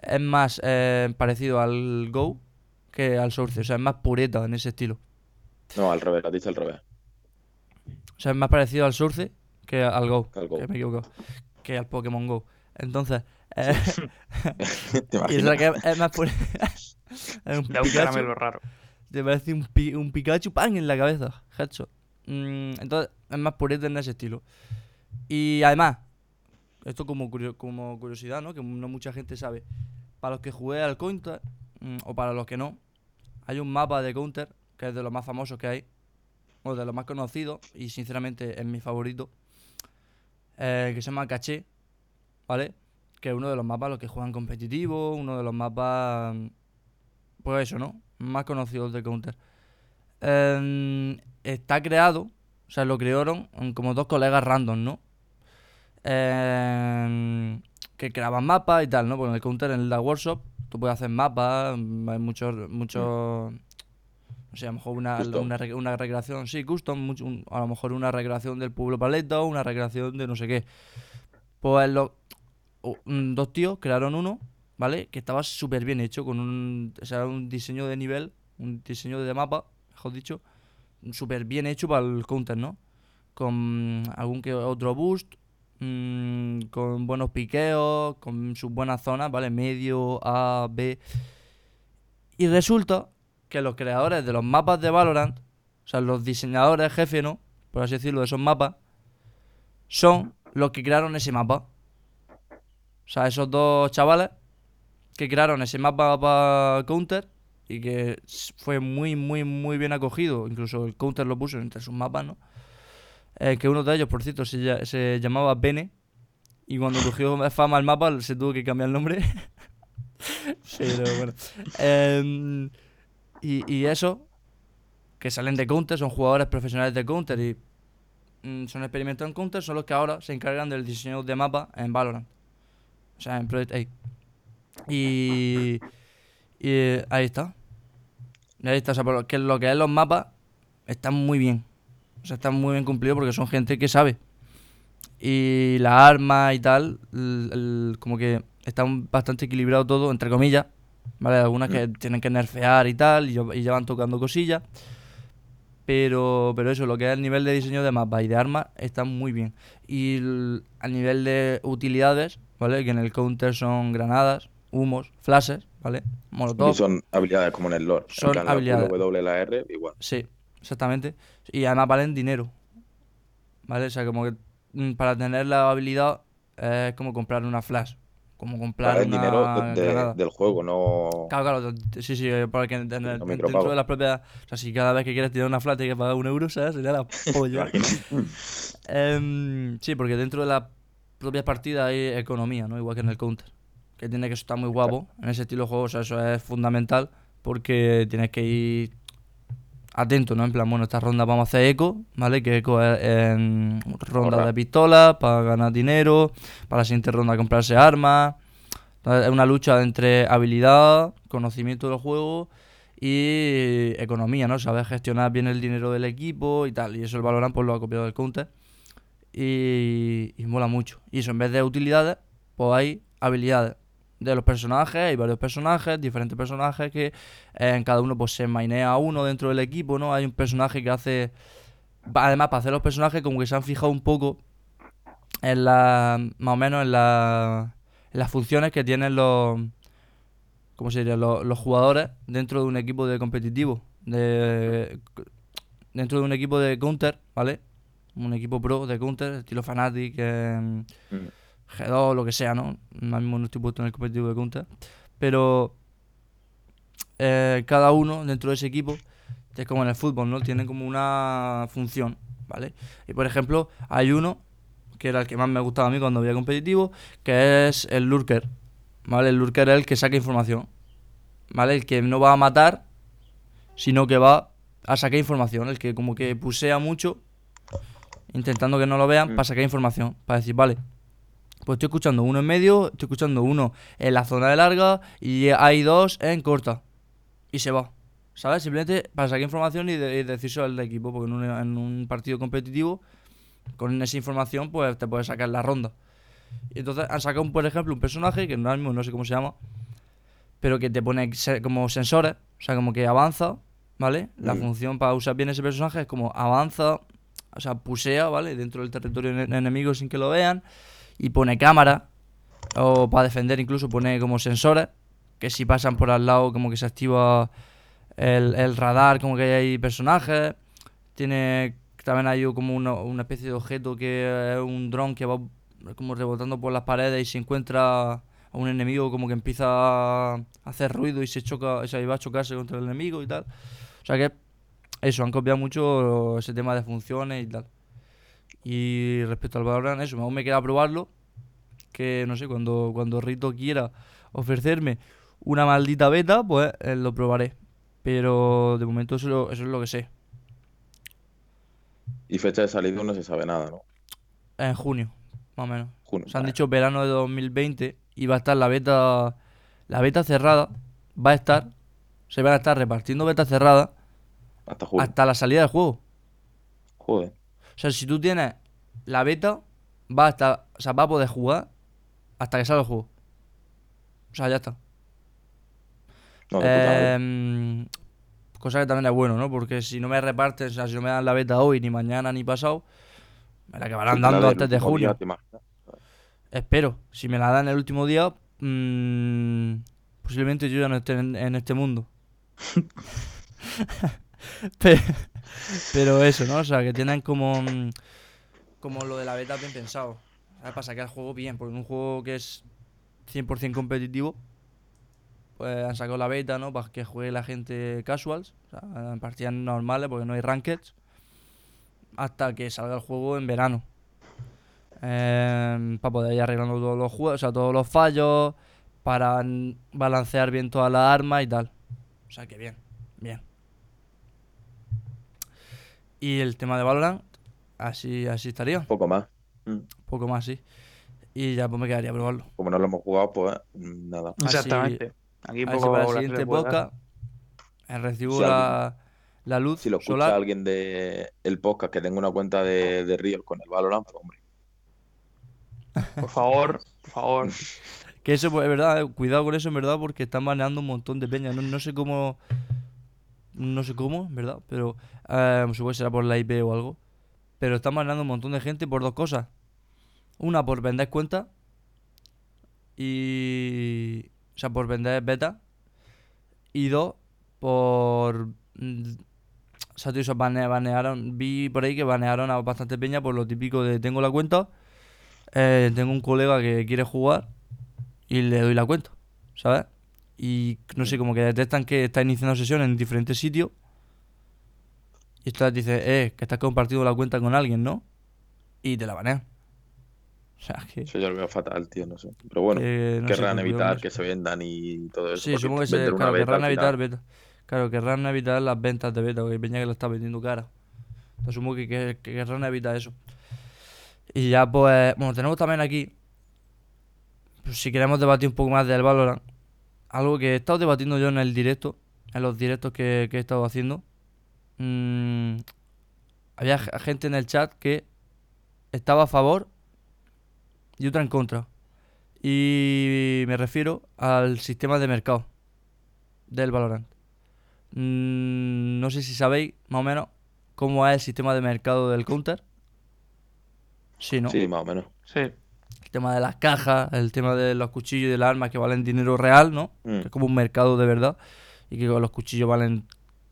Es más eh, parecido al Go que al Source, o sea, es más pureta en ese estilo. No, al revés, lo has dicho al revés. O sea, es más parecido al Source que al Go, que al Go. que me equivoco, que al Pokémon Go. Entonces, ¿Te y eso que es, más pure- es un un Pikachu. caramelo raro. Te parece un, pi- un Pikachu ¡pam! en la cabeza. Headshot. Mm, entonces, es más purete en ese estilo. Y además, esto como, curio- como curiosidad, ¿no? Que no mucha gente sabe. Para los que jugué al Counter, mm, o para los que no, hay un mapa de Counter, que es de los más famosos que hay, o de los más conocidos, y sinceramente es mi favorito, eh, que se llama Caché, ¿vale? Que es uno de los mapas los que juegan competitivo, uno de los mapas, mm, pues eso, ¿no? Más conocidos de Counter. Em, está creado, o sea, lo crearon como dos colegas random, ¿no? Em, que creaban mapas y tal, ¿no? En el Counter, en la workshop, tú puedes hacer mapas, mm, hay muchos, muchos, no sé, a lo mejor una, una, rec- una recreación, sí, custom, mucho- un- a lo mejor una recreación del pueblo paleto, una recreación de no sé qué. Pues los mm, dos tíos crearon uno, ¿vale? Que estaba súper bien hecho, con un, o sea, un diseño de nivel, un diseño de mapa, mejor dicho, súper bien hecho para el counter, ¿no? Con algún que otro boost, mm, con buenos piqueos, con sus buenas zonas, ¿vale? Medio, A, B. Y resulta que los creadores de los mapas de Valorant, o sea, los diseñadores jefe, ¿no? Por así decirlo, de esos mapas, son los que crearon ese mapa. O sea, esos dos chavales que crearon ese mapa para Counter y que fue muy, muy, muy bien acogido. Incluso el Counter lo puso entre sus mapas, ¿no? Eh, que uno de ellos, por cierto, se, se llamaba Bene. Y cuando cogió fama el mapa, se tuvo que cambiar el nombre. Pero bueno. Em, y, y eso, que salen de Counter, son jugadores profesionales de Counter y mm, son experimentados en Counter, son los que ahora se encargan del diseño de mapa en Valorant. O sea, en Project A. Y, y ahí está. Ahí está. O sea, por lo que lo que es los mapas están muy bien. O sea, están muy bien cumplidos porque son gente que sabe. Y las armas y tal, el- el- como que está un- bastante equilibrado todo, entre comillas. ¿Vale? Algunas que tienen que nerfear y tal, y, y ya van tocando cosillas. Pero, pero eso, lo que es el nivel de diseño de mapas y de armas está muy bien. Y el- a nivel de utilidades, ¿vale? Que en el counter son granadas, humos, flashes, ¿vale? Y Molotov. son habilidades como en el lore. En Son la habilidades. W, la R, igual. Sí, exactamente. Y además valen dinero. ¿Vale? O sea, como que mm, para tener la habilidad eh, es como comprar una flash. Como comprar Para el una dinero de- de- granada. del juego, no. Claro, claro, sí, sí, eh, el- Los dentro de las propias. O sea, si cada vez que quieres tirar una flash tienes que pagar un euro, ¿sabes? Sería la polla. Em, sí, porque dentro de las propias partidas hay economía, ¿no? Igual que en el counter. Que tiene que estar muy guapo en ese estilo de juego, o sea, eso es fundamental porque tienes que ir atento, ¿no? En plan, bueno, esta ronda vamos a hacer eco, ¿vale? Que eco es ronda de pistolas para ganar dinero, para la siguiente ronda comprarse armas. Entonces, es una lucha entre habilidad, conocimiento del juego y economía, ¿no? Saber gestionar bien el dinero del equipo y tal. Y eso el Valorant pues lo ha copiado del Counter. Y, y mola mucho. Y eso en vez de utilidades, pues hay habilidades de los personajes, hay varios personajes, diferentes personajes que eh, en cada uno pues se mainea uno dentro del equipo, ¿no? Hay un personaje que hace... Además, para hacer los personajes como que se han fijado un poco en la... más o menos en, la, en las funciones que tienen los... ¿Cómo se diría? Los, los jugadores dentro de un equipo de competitivo. De, dentro de un equipo de Counter, ¿vale? Un equipo pro de Counter, estilo Fnatic, eh, Mm. G2, lo que sea, ¿no? Ahora mismo no estoy puesto en el competitivo de Counter. Pero eh, cada uno dentro de ese equipo, es como en el fútbol, ¿no? Tiene como una función, ¿vale? Y por ejemplo, hay uno que era el que más me gustaba a mí cuando había competitivo, que es el lurker, ¿vale? El lurker es el que saca información, ¿vale? El que no va a matar, sino que va a sacar información, el que como que pusea mucho, intentando que no lo vean, Mm. para sacar información, para decir, vale, pues estoy escuchando uno en medio, estoy escuchando uno en la zona de larga y hay dos en corta. Y se va. ¿Sabes? Simplemente para sacar información y, de, y al equipo, porque en un, en un partido competitivo, con esa información, pues te puedes sacar la ronda. Y entonces han sacado, por ejemplo, un personaje que ahora mismo no sé cómo se llama, pero que te pone como sensores, o sea, como que avanza, ¿vale? La Mm. función para usar bien ese personaje es como avanza, o sea, pusea, ¿vale? Dentro del territorio ene- enemigo sin que lo vean, y pone cámara, o para defender incluso pone como sensores, que si pasan por al lado como que se activa el, radar, como que hay personajes, tiene también hay como una, una especie de objeto que es un dron que va como rebotando por las paredes y si encuentra a un enemigo como que empieza a hacer ruido y se choca, o sea, y va a chocarse contra el enemigo y tal. O sea que eso, han copiado mucho ese tema de funciones y tal. Y respecto al Valorant, eso, aún me queda probarlo. Que no sé, cuando, cuando Rito quiera ofrecerme una maldita beta, pues eh, lo probaré. Pero de momento eso, es lo- eso es lo que sé. Y fecha de salida no se sabe nada, ¿no? En junio, más o menos. Junio. Se han Vale. dicho verano de 2020 y va a estar la beta. La beta cerrada va a estar. Se van a estar repartiendo beta cerrada Hasta hasta la salida del juego. Joder. O sea, si tú tienes la beta, va a estar. O sea, va a poder jugar hasta que salga el juego. O sea, ya está. No. Em, cosa que también es bueno, ¿no? Porque si no me reparten, o sea, si no me dan la beta hoy, ni mañana, ni pasado, me la acabarán la dando den antes de día, junio. Espero. Si me la dan el último día, mm, posiblemente yo ya no esté en, en este mundo. Pe- Pero eso, ¿no? O sea, que tienen como, mm, como lo de la beta bien pensado. Para sacar el juego bien, porque en un juego que es 100% competitivo, pues han sacado la beta, ¿no? Para que juegue la gente casuals, o sea, en partidas normales, porque no hay rankeds, hasta que salga el juego en verano. Em, para poder ir arreglando todos los juegos, o sea, todos los fallos, para balancear bien todas las armas y tal. O sea que bien. Y el tema de Valorant, así, así estaría, Un poco más. Mm. poco más sí. Y ya pues me quedaría probarlo. Como no lo hemos jugado, pues nada. Exactamente. Aquí A ver si poco para le siguiente podcast eh, recibo Si la, la luz Si lo escucha solar. alguien de el podcast que tenga una cuenta de, de con el Valorant, pues hombre. Por favor, por favor. Que eso, pues, es verdad, eh, cuidado con eso, en verdad, porque están baneando un montón de peña. No, no sé cómo. No sé cómo, verdad, pero. eh, supongo que será por la IP o algo. Pero están baneando un montón de gente por dos cosas. Una, por vender cuentas. Y. O sea, por vender beta. Y dos, por. mm, O sea, tío, eso, bane- banearon. Vi por ahí que banearon a bastante peña por lo típico de tengo la cuenta. eh, tengo un colega que quiere jugar y le doy la cuenta, ¿sabes? Y no sé, como que detectan que está iniciando sesión en diferentes sitios. Y esto dice, eh, que estás compartiendo la cuenta con alguien, ¿no? Y te la banean. O sea, que. Eso yo lo veo fatal, tío, no sé. Pero bueno, no sé, querrán evitar que se vendan y todo eso. Sí, supongo que se, claro, querrán evitar beta. Claro, querrán evitar las ventas de beta, porque hay peña que lo está vendiendo cara. Entonces supongo que, que- que querrán evitar eso. Y ya pues, bueno, tenemos también aquí, pues, si queremos debatir un poco más del Valorant, algo que he estado debatiendo yo en el directo, en los directos que, que he estado haciendo. Mm, había gente en el chat que estaba a favor y otra en contra. Y me refiero al sistema de mercado del Valorant. Mm, no sé si sabéis más o menos cómo es el sistema de mercado del Counter. Sí, ¿no? Sí, más o menos. Sí. El tema de las cajas, el tema de los cuchillos y de las armas que valen dinero real, ¿no? Mm. Es como un mercado de verdad. Y que los cuchillos valen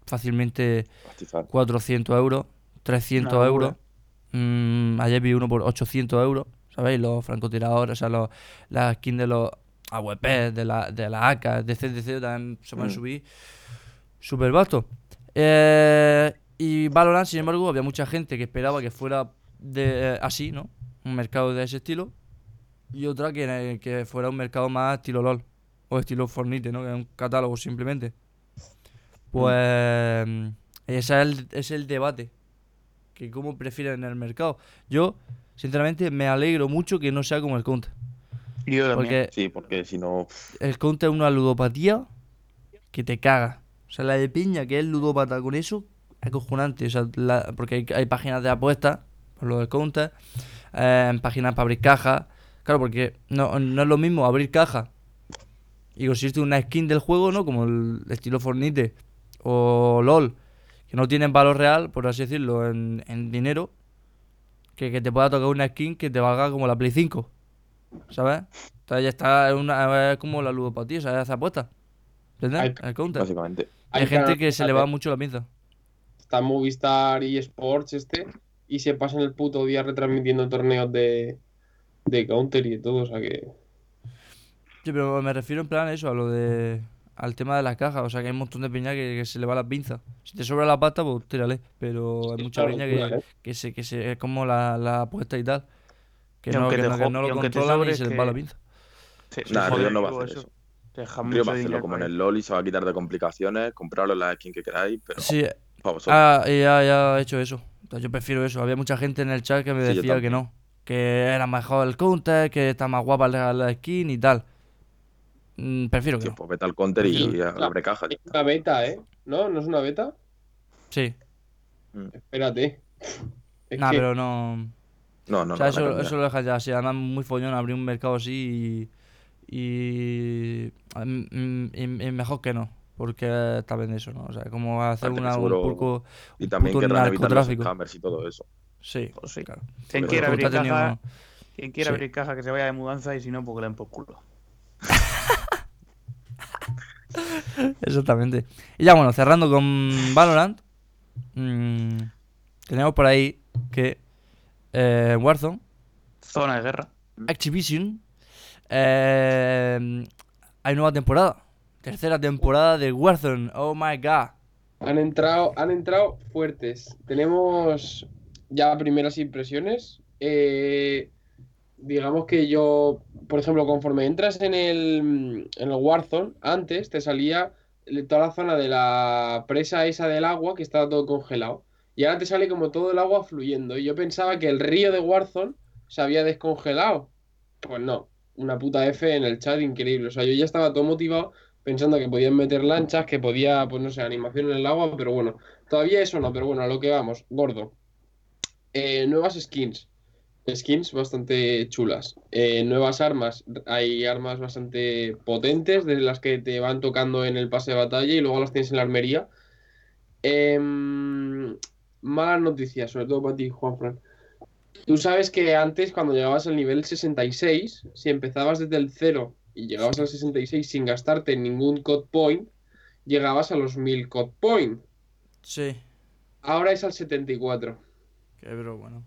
fácilmente Pastizal. 400 euros, 300 Una euros. Mm, ayer vi uno por 800 euros, ¿sabéis? Los francotiradores, o sea, los, las skins de los AWP, de la, de la AK, de CDC también se pueden Mm. subir súper vastos. Eh, y Valorant, sin embargo, había mucha gente que esperaba que fuera de así, ¿no? Un mercado de ese estilo. Y otra que, que fuera un mercado más estilo LOL. O estilo Fortnite, ¿no? Que es un catálogo simplemente. Pues mm, ese es el, es el debate. Que cómo prefieren el mercado. Yo, sinceramente, me alegro mucho que no sea como el Counter. Yo también. Porque Sí, porque si no. el Counter es una ludopatía que te caga. O sea, la de piña que es ludópata con eso, es acojonante. O sea, la- porque hay, hay páginas de apuestas, por lo del Counter, eh, páginas para abrir cajas. Claro, porque no, no es lo mismo abrir cajas y conseguirte una skin del juego, ¿no? Como el estilo Fortnite o LOL, que no tienen valor real, por así decirlo, en, en dinero, que, que te pueda tocar una skin que te valga como la Play 5, ¿sabes? Entonces ya está, es, una, es como la ludopatía, o sea, hace apuestas. ¿Entiendes? Hay- El counter. Básicamente. Hay, Hay gente que se le va mucho la pinza. Está Movistar y Sports este. Y se pasan el puto día retransmitiendo torneos de, de Counter y de todo. O sea que. Sí, pero me refiero en plan a eso, a lo de. al tema de las cajas. O sea, que hay un montón de peña que, que se le va la pinza. Si te sobra la pasta, pues tírale. Pero hay Sí, mucha claro, peña que, ¿eh? que se, que se. es como la, la apuesta y tal. Que Y no, que te no, que no lo controlan y se les que- va la pinza. Sí, Nah, Río no va a hacer eso. Río mucho va a hacerlo como en el LOL y se va a quitar de complicaciones, compraros la skin que queráis, pero Sí, vosotros. ah, ya, ya he hecho eso. Yo prefiero eso. Había mucha gente en el chat que me Sí, decía que no. Que era mejor el counter, que está más guapa la, la skin y tal. Mm, prefiero que Sí, no. pues vete al counter y abre caja. Es está. una beta, ¿eh? ¿No? ¿No es una beta? Sí. Espérate. Es Nah, que- pero no. No, no, o sea, no. eso, lo dejas ya así. Además, muy follón abrir un mercado así y. y. mm, mm, y- y mejor que no. Porque también eso, ¿no? O sea, como hacer una, un pulco. Y un también los narcotráfico. scammers y todo eso. Sí, Pues sí. claro. Quien quiera abrir caja, quien quiera Sí. abrir caja que se vaya de mudanza y si no, pues que le den por culo. Exactamente. Y ya bueno, cerrando con Valorant. mm, tenemos por ahí que eh, Warzone, Zona de guerra. Activision, eh, hay nueva temporada. Tercera temporada de Warzone. Oh my god. Han entrado, han entrado fuertes. Tenemos ya primeras impresiones. Eh, digamos que yo, por ejemplo, conforme entras en el, en el Warzone, antes te salía toda la zona de la presa esa del agua que estaba todo congelado. Y ahora te sale como todo el agua fluyendo. Y yo pensaba que el río de Warzone se había descongelado. Pues no, una puta F en el chat increíble. O sea, yo ya estaba todo motivado pensando que podían meter lanchas, que podía, pues no sé, animación en el agua, pero bueno, todavía eso no, pero bueno, a lo que vamos, gordo. Eh, nuevas skins. Skins bastante chulas. Eh, nuevas armas. Hay armas bastante potentes, de las que te van tocando en el pase de batalla y luego las tienes en la armería. Em, malas noticias, sobre todo para ti, Juanfran. Tú sabes que antes, cuando llegabas al nivel 66, si empezabas desde el 0 y llegabas al 66 sin gastarte ningún code point, llegabas a los 1000 code point. Sí. Ahora es al 74. Que pero bueno.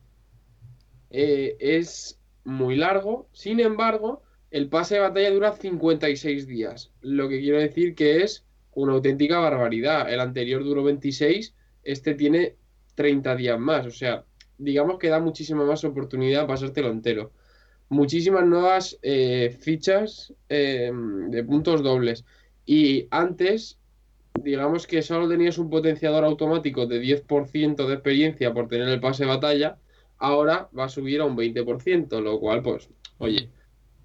Eh, es muy largo, sin embargo, el pase de batalla dura 56 días, lo que quiero decir que es una auténtica barbaridad. El anterior duró 26, este tiene 30 días más, o sea, digamos que da muchísima más oportunidad a pasártelo entero. Muchísimas nuevas eh, fichas eh, de puntos dobles. Y antes, digamos que solo tenías un potenciador automático de 10% de experiencia por tener el pase de batalla ahora va a subir a un 20%, lo cual, pues, oye,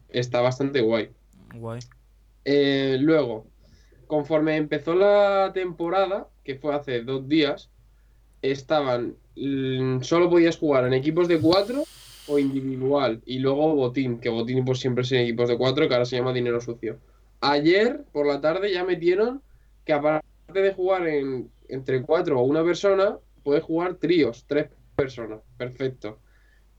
está bastante guay. Guay. Eh, luego, conforme empezó la temporada, que fue hace dos días, estaban. mm, Solo podías jugar en equipos de cuatro o individual. Y luego botín, que botín pues siempre es en equipos de cuatro, que ahora se llama dinero sucio. Ayer por la tarde ya metieron que aparte de jugar en, entre cuatro o una persona, puedes jugar tríos, tres personas. Perfecto.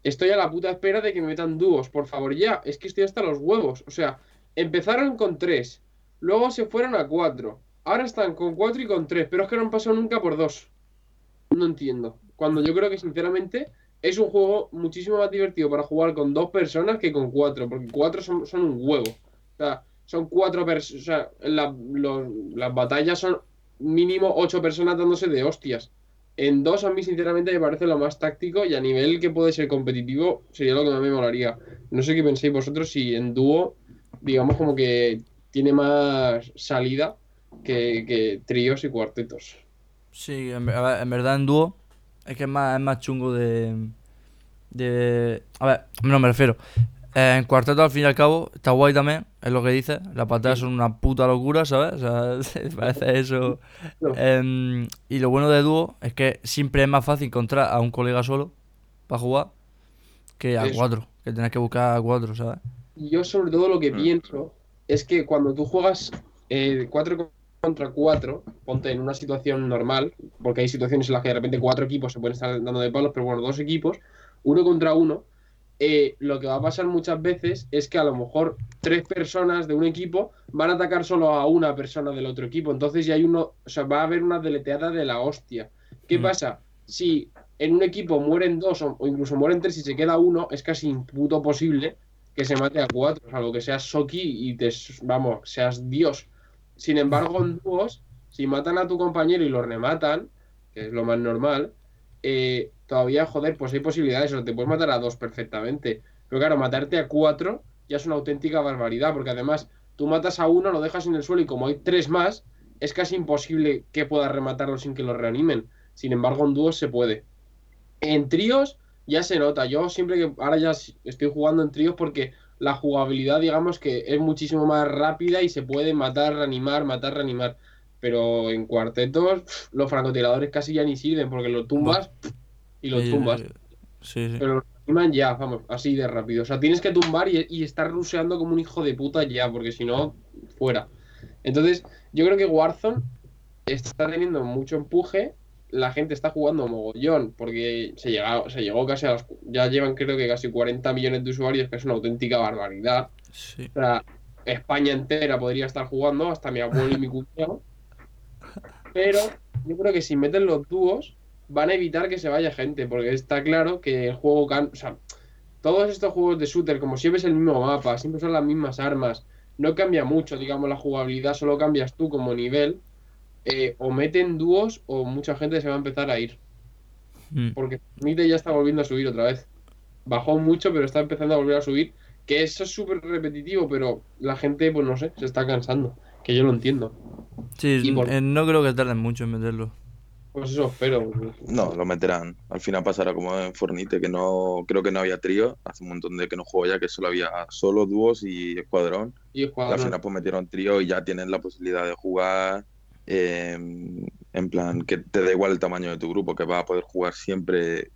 Estoy a la puta espera de que me metan dúos, por favor, ya. Es que estoy hasta los huevos. O sea, empezaron con tres, luego se fueron a cuatro. Ahora están con cuatro y con tres, pero es que no han pasado nunca por dos. No entiendo. Cuando yo creo que, sinceramente, es un juego muchísimo más divertido para jugar con dos personas que con cuatro, porque cuatro son, son un huevo. O sea, son cuatro personas. O sea, las batallas son mínimo ocho personas dándose de hostias. En dos, a mí, sinceramente, me parece lo más táctico y a nivel que puede ser competitivo, sería lo que más me molaría. No sé qué pensáis vosotros si en dúo, digamos, como que tiene más salida que, que tríos y cuartetos. Sí, en, en verdad en dúo es que es más, es más chungo de, de... A ver, no me refiero. Eh, en cuarteto al fin y al cabo está guay también, es lo que dice. Las batallas son una puta locura, ¿sabes? O sea, parece eso. No. Em, y lo bueno de dúo es que siempre es más fácil encontrar a un colega solo para jugar que a Eso. cuatro, que tenés que buscar a cuatro, ¿sabes? Yo sobre todo lo que Mm. pienso es que cuando tú juegas 4 contra 4, ponte en una situación normal, porque hay situaciones en las que de repente cuatro equipos se pueden estar dando de palos, pero bueno, dos equipos, uno contra uno, eh, lo que va a pasar muchas veces es que a lo mejor tres personas de un equipo van a atacar solo a una persona del otro equipo, entonces ya hay uno, o sea, va a haber una deleteada de la hostia. ¿Qué Mm. pasa? Si en un equipo mueren dos o, incluso mueren tres y se queda uno, es casi imputo posible que se mate a cuatro, salvo que seas Soki y te, vamos, seas Dios. Sin embargo, en dúos, si matan a tu compañero y lo rematan, que es lo más normal, eh, todavía, joder, pues hay posibilidades, o te puedes matar a dos perfectamente. Pero claro, matarte a cuatro ya es una auténtica barbaridad, porque además tú matas a uno, lo dejas en el suelo y como hay tres más, es casi imposible que puedas rematarlo sin que lo reanimen. Sin embargo, en dúos se puede. En tríos ya se nota. Yo siempre que ahora ya estoy jugando en tríos porque la jugabilidad, digamos que es muchísimo más rápida y se puede matar, reanimar, matar, reanimar. Pero en cuartetos, los francotiradores casi ya ni sirven porque lo tumbas y lo Sí, tumbas. Sí, sí. Pero lo reaniman ya, vamos, así de rápido. O sea, tienes que tumbar y, y estar ruseando como un hijo de puta ya, porque si no, fuera. Entonces, yo creo que Warzone está teniendo mucho empuje. La gente está jugando mogollón, porque se, llega, se llegó casi a las. Ya llevan, creo que casi 40 millones de usuarios, que es una auténtica barbaridad. sí. O sea, España entera podría estar jugando, hasta mi abuelo y mi cuñado. Pero yo creo que si meten los dúos, van a evitar que se vaya gente, porque está claro que el juego. can- O sea, todos estos juegos de shooter, como siempre es el mismo mapa, siempre son las mismas armas, no cambia mucho, digamos, la jugabilidad, solo cambias tú como nivel. eh, o meten dúos o mucha gente se va a empezar a ir. Mm. Porque Mite ya está volviendo a subir otra vez. Bajó mucho, pero está empezando a volver a subir. Que eso es súper repetitivo, pero la gente, pues no sé, se está cansando. Que yo lo entiendo. Sí, por- eh, no creo que tarden mucho en meterlo. Pues eso espero. No, lo meterán. Al final pasará como en Fornite, que no creo que no había trío. Hace un montón de que no juego ya, que solo había solo dúos y escuadrón. Y Y al final pues metieron trío y ya tienen la posibilidad de jugar eh, en plan que te da igual el tamaño de tu grupo, que vas a poder jugar siempre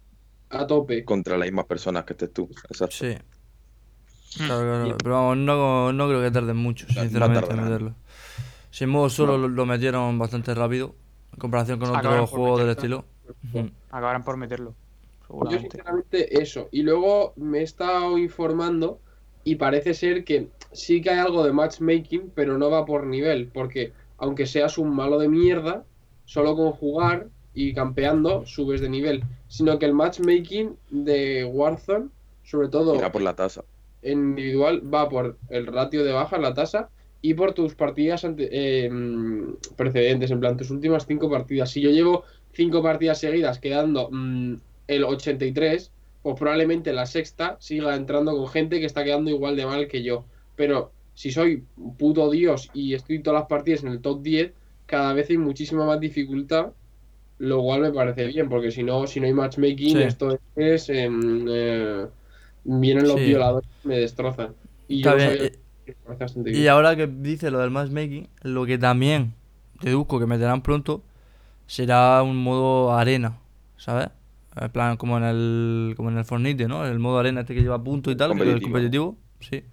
A tope. contra las mismas personas que estés tú. Exacto. Sí. Claro, claro. Pero vamos, no, no creo que tarden mucho, No sinceramente, en tardarán. meterlo. Si en modo solo No. lo, lo metieron bastante rápido, en comparación con por juegos del estilo. Acabarán por meterlo. Yo Seguramente. sinceramente eso. Y luego me he estado informando y parece ser que sí que hay algo de matchmaking, pero no va por nivel. Porque aunque seas un malo de mierda, solo con jugar y campeando subes de nivel. Sino que el matchmaking de Warzone, sobre todo Irá por la tasa. en individual, va por el ratio de baja, la tasa, y por tus partidas ante- eh, precedentes, en plan, tus últimas cinco partidas. Si yo llevo cinco partidas seguidas quedando mm, el 83, pues probablemente la sexta siga entrando con gente que está quedando igual de mal que yo. Pero si soy puto dios y estoy todas las partidas en el top 10, cada vez hay muchísima más dificultad, lo cual me parece bien, porque si no, si no hay matchmaking, Sí. esto es... em, eh, vienen los Sí. violadores y me destrozan. Y yo bien, sabía Y ahora que dice lo del matchmaking, lo que también deduzco que meterán pronto será un modo arena, ¿sabes? En plan, como en el, como en el Fornite, ¿no? El modo arena este que lleva puntos y tal, que es el Competitivo. competitivo. Sí.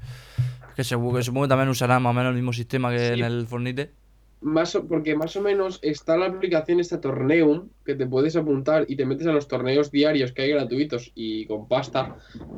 Que supongo, que supongo que también usarán más o menos el mismo sistema que Sí. en el Fornite. Más o- porque más o menos está la aplicación esta Torneum, que te puedes apuntar y te metes a los torneos diarios que hay gratuitos y con pasta.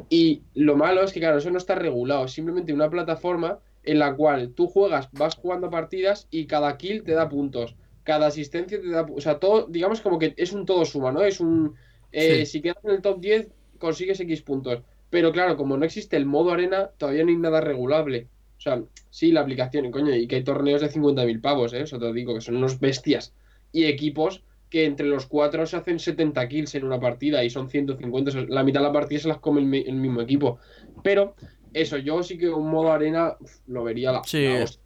Y lo malo es que, claro, eso no está regulado. Es simplemente una plataforma en la cual tú juegas, vas jugando partidas y cada kill te da puntos. Cada asistencia te da... O sea, todo, digamos como que es un todo suma, ¿no? Es un... eh, Sí. Si quedas en el top 10, consigues X puntos. Pero claro, como no existe el modo arena, todavía no hay nada regulable. O sea, sí, la aplicación, coño, y que hay torneos de 50.000 pavos, ¿eh? Eso te lo digo, que son unos bestias. Y equipos que entre los cuatro se hacen 70 kills en una partida y son 150. o sea, la mitad de la partida se las come el, mi- el mismo equipo. Pero eso, yo sí que un modo arena uf, lo vería la, Sí, la hostia.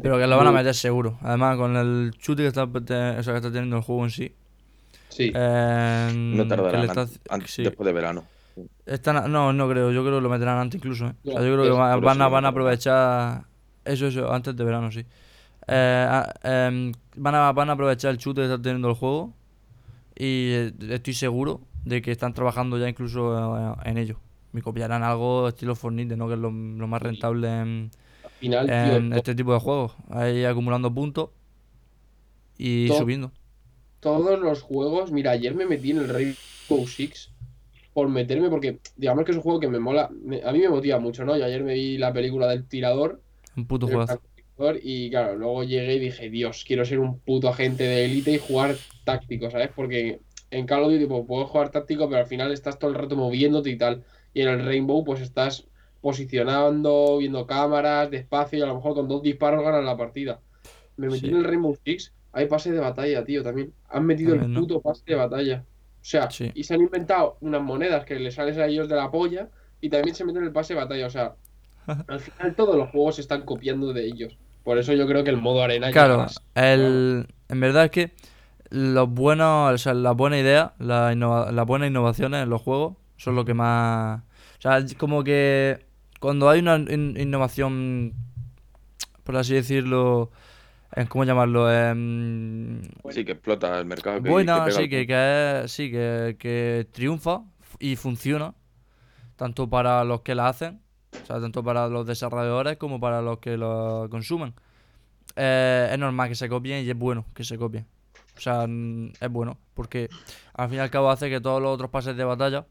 Pero que lo van a meter seguro. Además, con el chute que está, te- o sea, que está teniendo el juego en sí. Sí. eh, No le está- an- an- sí. después de verano. Están- no, no creo. Yo creo que lo meterán antes incluso. ¿eh? O sea, Ya, yo creo que es- van, a, van a aprovechar. Eso, eso, antes de verano, sí. Eh, em, van, a, van a aprovechar el chute que está teniendo el juego. Y eh, estoy seguro de que están trabajando ya incluso en ello. Me copiarán algo estilo Fortnite, ¿no? Que es lo, lo más rentable en, final, este tipo de juegos. Ahí acumulando puntos y To- subiendo. todos los juegos. Mira, ayer me metí en el Rainbow Six por meterme, porque digamos que es un juego que me mola. me- a mí me motiva mucho, ¿no? Y ayer me vi la película del tirador. Un puto francotirador, Y claro, luego llegué y dije, Dios, quiero ser un puto agente de élite y jugar táctico, ¿sabes? Porque en Call of Duty pues, puedes jugar táctico, pero al final estás todo el rato moviéndote y tal. Y en el Rainbow, pues estás posicionando, viendo cámaras, despacio, y a lo mejor con dos disparos ganas la partida. Me metí Sí. en el Rainbow Six, hay pase de batalla, tío, también. Han metido el ¿no? puto pase de batalla. O sea, Sí. y se han inventado unas monedas que les sales a ellos de la polla y también se meten el pase de batalla. O sea, al final todos los juegos se están copiando de ellos. Por eso yo creo que el modo arena Claro, el, en verdad es que los buenos, o sea, las buenas ideas, las, las buenas innovaciones en los juegos son lo que más... O sea, como que cuando hay una in- innovación, por así decirlo, ¿cómo llamarlo? Em, Sí, que explota el mercado. Que, buena, que pega sí, el que, punto. que es- sí, que, que triunfa y funciona, tanto para los que la hacen, o sea, tanto para los desarrolladores como para los que lo consumen. Eh, es normal que se copien y es bueno que se copien. O sea, mm, es bueno, porque al fin y al cabo hace que todos los otros pases de batalla,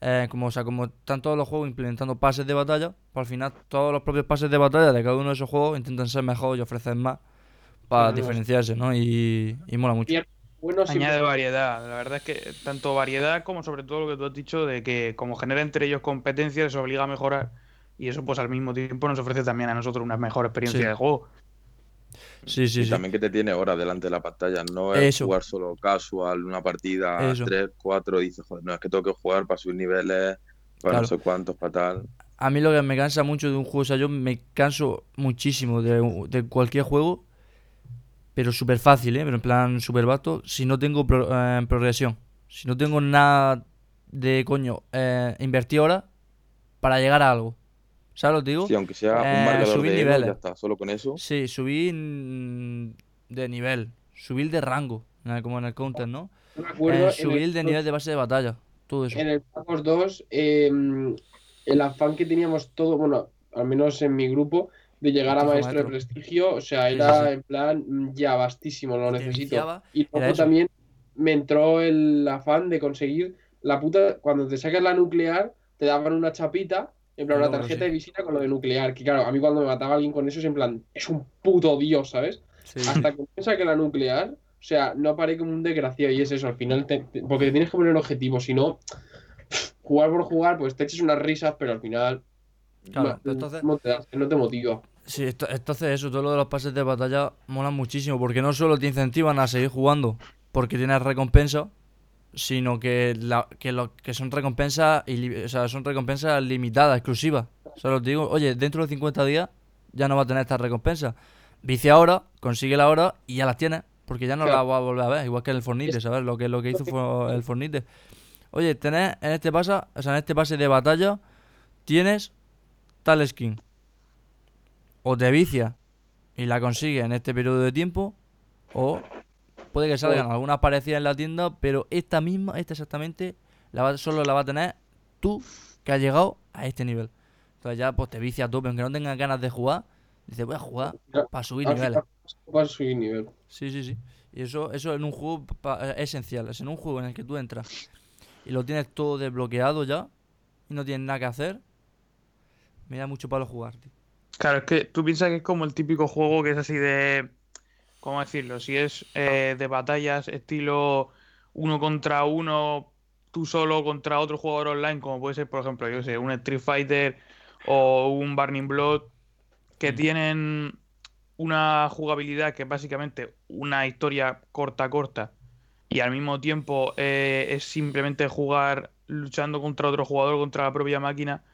eh, como, o sea, como están todos los juegos implementando pases de batalla, pues al final todos los propios pases de batalla de cada uno de esos juegos intentan ser mejor y ofrecer más para Claro. diferenciarse, ¿no? Y, y mola mucho. Bueno, Añade variedad. La verdad es que tanto variedad como sobre todo lo que tú has dicho de que como genera entre ellos competencia les obliga a mejorar y eso pues al mismo tiempo nos ofrece también a nosotros una mejor experiencia Sí. de juego. Sí, sí, y sí. también que te tiene horas delante de la pantalla. No es Eso. jugar solo casual, una partida Eso. 3, 4, y dices, joder, no, es que tengo que jugar para subir niveles, para Claro. no sé cuántos, para tal. A mí lo que me cansa mucho de un juego, o sea, yo me canso muchísimo de, de cualquier juego, pero súper fácil, ¿eh? Pero en plan súper vasto, si no tengo pro- eh, progresión. Si no tengo nada de, coño, eh, invertir horas para llegar a algo. ¿Sabes lo que digo? Sí, aunque sea Eh, un marcador subir de niveles. ya está, solo con eso. Sí, subir mm, de nivel, subir de rango, eh, como en el counter, ¿no? me acuerdo Eh, subir el- de nivel de base de batalla, todo eso. En el Pacos 2, eh, el afán que teníamos todo, bueno, al menos en mi grupo, de llegar a Fijo maestro de maestro. prestigio, o sea, Sí, sí, era sí. en plan, mm, ya vastísimo, lo Te necesito. viciaba, Y era luego también me entró el afán de conseguir la puta, cuando te sacas la nuclear, te daban una chapita, en plan una tarjeta sí. de visita con lo de nuclear, que claro, a mí cuando me mataba alguien con eso es en plan, es un puto dios, ¿sabes? Sí. Hasta que me saqué la nuclear, o sea, no paré como un desgraciado y es eso, al final, te- te- porque te tienes que poner objetivos, si no, jugar por jugar, pues te eches unas risas, pero al final Claro, no, entonces- no te, das- no te motiva. Sí, esto- entonces eso, todo lo de los pases de batalla mola muchísimo, porque no solo te incentivan a seguir jugando porque tienes recompensa, sino que, la, que, lo, que son recompensas o sea, son recompensas limitadas, exclusivas. O sea, digo, oye, dentro de 50 días ya no va a tener estas recompensas. Vice ahora, consigue la hora y ya las tienes, porque ya no Claro. las va a volver a ver, igual que en el Fornite, Es- ¿sabes? Lo que, lo que hizo fue el Fornite. Oye, tenés en este pasa, o sea, en este pase de batalla tienes tal skin. O te vicia y la consigues en este periodo de tiempo, o puede que salgan algunas parecidas en la tienda, pero esta misma, esta exactamente, la va- solo la va a tener tú que has llegado a este nivel. Entonces ya pues te vicia a tope, aunque no tengas ganas de jugar, dices voy a jugar Ya, para subir niveles. final, vas a subir nivel. Sí, sí, sí. Y eso, eso en un juego pa- es esencial. Es en un juego en el que tú entras y lo tienes todo desbloqueado ya y no tienes nada que hacer. Me da mucho palo jugar, tío. Claro, es que tú piensas que es como el típico juego que es así de. ¿Cómo decirlo? Si es eh, de batallas estilo uno contra uno, tú solo contra otro jugador online, como puede ser, por ejemplo, yo sé, un Street Fighter o un Burning Blood, que Mm. tienen una jugabilidad que es básicamente una historia corta, corta, y al mismo tiempo eh, es simplemente jugar luchando contra otro jugador, contra la propia máquina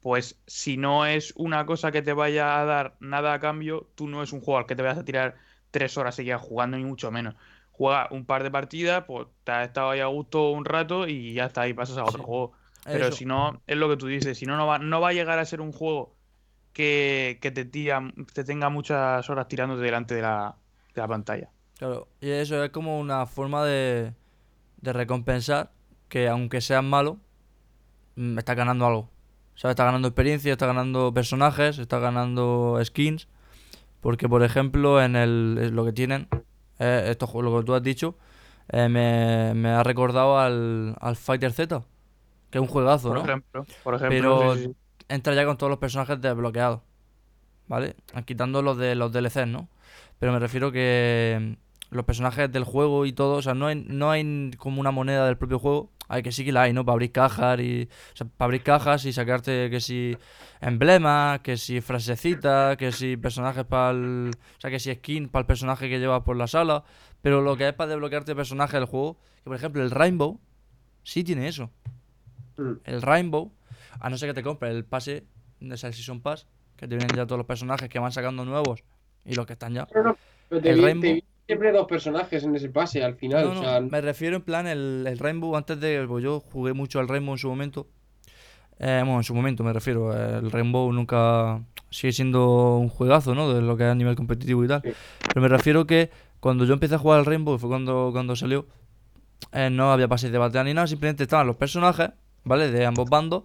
pues si no es una cosa que te vaya a dar nada a cambio, tú no es un jugador que te vayas a tirar tres horas seguidas jugando, ni mucho menos. Juega un par de partidas, pues te has estado ahí a gusto un rato y ya está, ahí pasas a otro Sí. juego. Pero Eso. si no, es lo que tú dices, si no, no va, no va a llegar a ser un juego que, que te, tira- te tenga muchas horas tirándote delante de la, de la pantalla. Claro, y eso es como una forma de, de recompensar que aunque seas malo, mm, estás ganando algo. ¿Sabes? Estás ganando experiencia, estás ganando personajes, estás ganando skins. Porque, por ejemplo, en el, en lo que tienen, eh, esto, lo que tú has dicho, eh, me, me ha recordado al, al Fighter Z, que es un juegazo, Por ¿no? ejemplo, por ejemplo, Pero- sí, sí, sí. entra ya con todos los personajes desbloqueados. ¿Vale? Quitando los de los DLCs, ¿no? Pero me refiero que los personajes del juego y todo, o sea, no hay, no hay como una moneda del propio juego. Hay que sí que la hay, ¿no? Para abrir cajas y. O sea, para abrir cajas y sacarte que si emblemas, que si frasecitas, que si personajes para el. O sea, que si skin para el personaje que llevas por la sala. Pero lo que es para desbloquearte personajes del juego, que por ejemplo el Rainbow, sí tiene eso. Mm. El Rainbow, a no ser que te compres el pase, sea, el Season Pass, que te vienen ya todos los personajes que van sacando nuevos y los que están ya. No, no, pero te El vi- te Rainbow- vi siempre dos personajes en ese pase al final. No, o no, sea, me refiero en plan el, el Rainbow antes de. Pues yo jugué mucho al Rainbow en su momento. Eh, bueno, en su momento me refiero. El Rainbow nunca sigue siendo un juegazo, ¿no? De lo que es a nivel competitivo y tal. Sí. Pero me refiero que cuando yo empecé a jugar al Rainbow, fue cuando, cuando salió, eh, no había pases de batalla ni nada, simplemente estaban los personajes, ¿vale? De ambos bandos.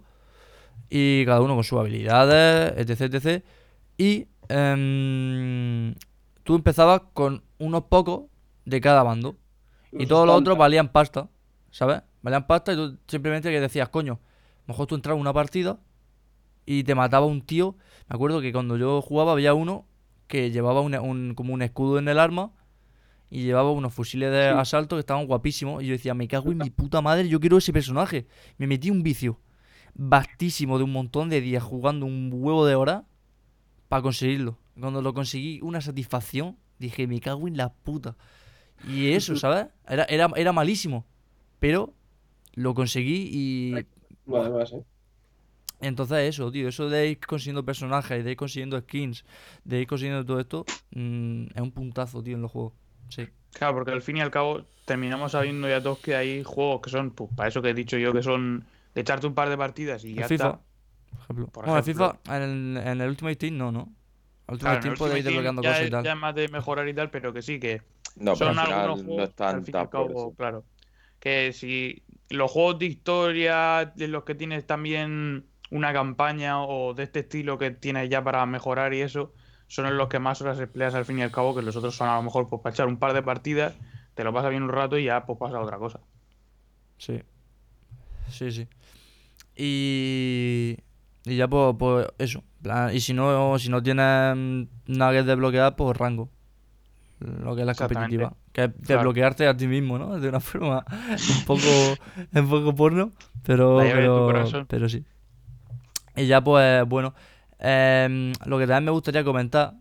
Y cada uno con sus habilidades, etc, etc. Y em, tú empezabas con unos pocos de cada bando. Y todos los otros valían pasta, ¿sabes? Valían pasta y tú simplemente que decías, coño, mejor tú entrabas en una partida y te mataba un tío. Me acuerdo que cuando yo jugaba había uno que llevaba un, como un escudo en el arma y llevaba unos fusiles de Sí. asalto que estaban guapísimos. Y yo decía, me cago en mi puta madre, yo quiero ese personaje. Me metí un vicio vastísimo de un montón de días jugando un huevo de horas para conseguirlo. Cuando lo conseguí, una satisfacción, dije, me cago en la puta. Y eso, ¿sabes? Era, era, era malísimo. Pero lo conseguí y Bueno, además, ¿eh? entonces eso, tío, eso de ir consiguiendo personajes, de ir consiguiendo skins, de ir consiguiendo todo esto, mm, es un puntazo, tío, en los juegos. Sí. Claro, porque al fin y al cabo terminamos sabiendo ya todos que hay juegos que son, pues para eso que he dicho yo, que son de echarte un par de partidas y El ya FIFA, está. por ejemplo. Por Bueno, el ejemplo. FIFA, en el, en el Ultimate Team no, ¿no? Claro, Team el puede ir desbloqueando ya cosas y tal. ya es más de mejorar y tal, pero que sí, que No, pero son al final algunos no juegos es tan, al fin y tan al cabo, claro. Que si los juegos de historia, de los que tienes también una campaña o de este estilo que tienes ya para mejorar y eso, son en los que más horas empleas al fin y al cabo, que los otros son a lo mejor pues para echar un par de partidas, te lo pasas bien un rato y ya pues pasa otra cosa. Sí. Sí, sí. Y, y ya pues, pues eso. Plan, Y si no, si no tienes mm, nada que desbloquear, pues rango. Lo que es la competitiva. Que es Claro. desbloquearte a ti mismo, ¿no? De una forma un poco, un poco porno. Pero, pero, sí. Y ya pues, bueno. em, lo que también me gustaría comentar,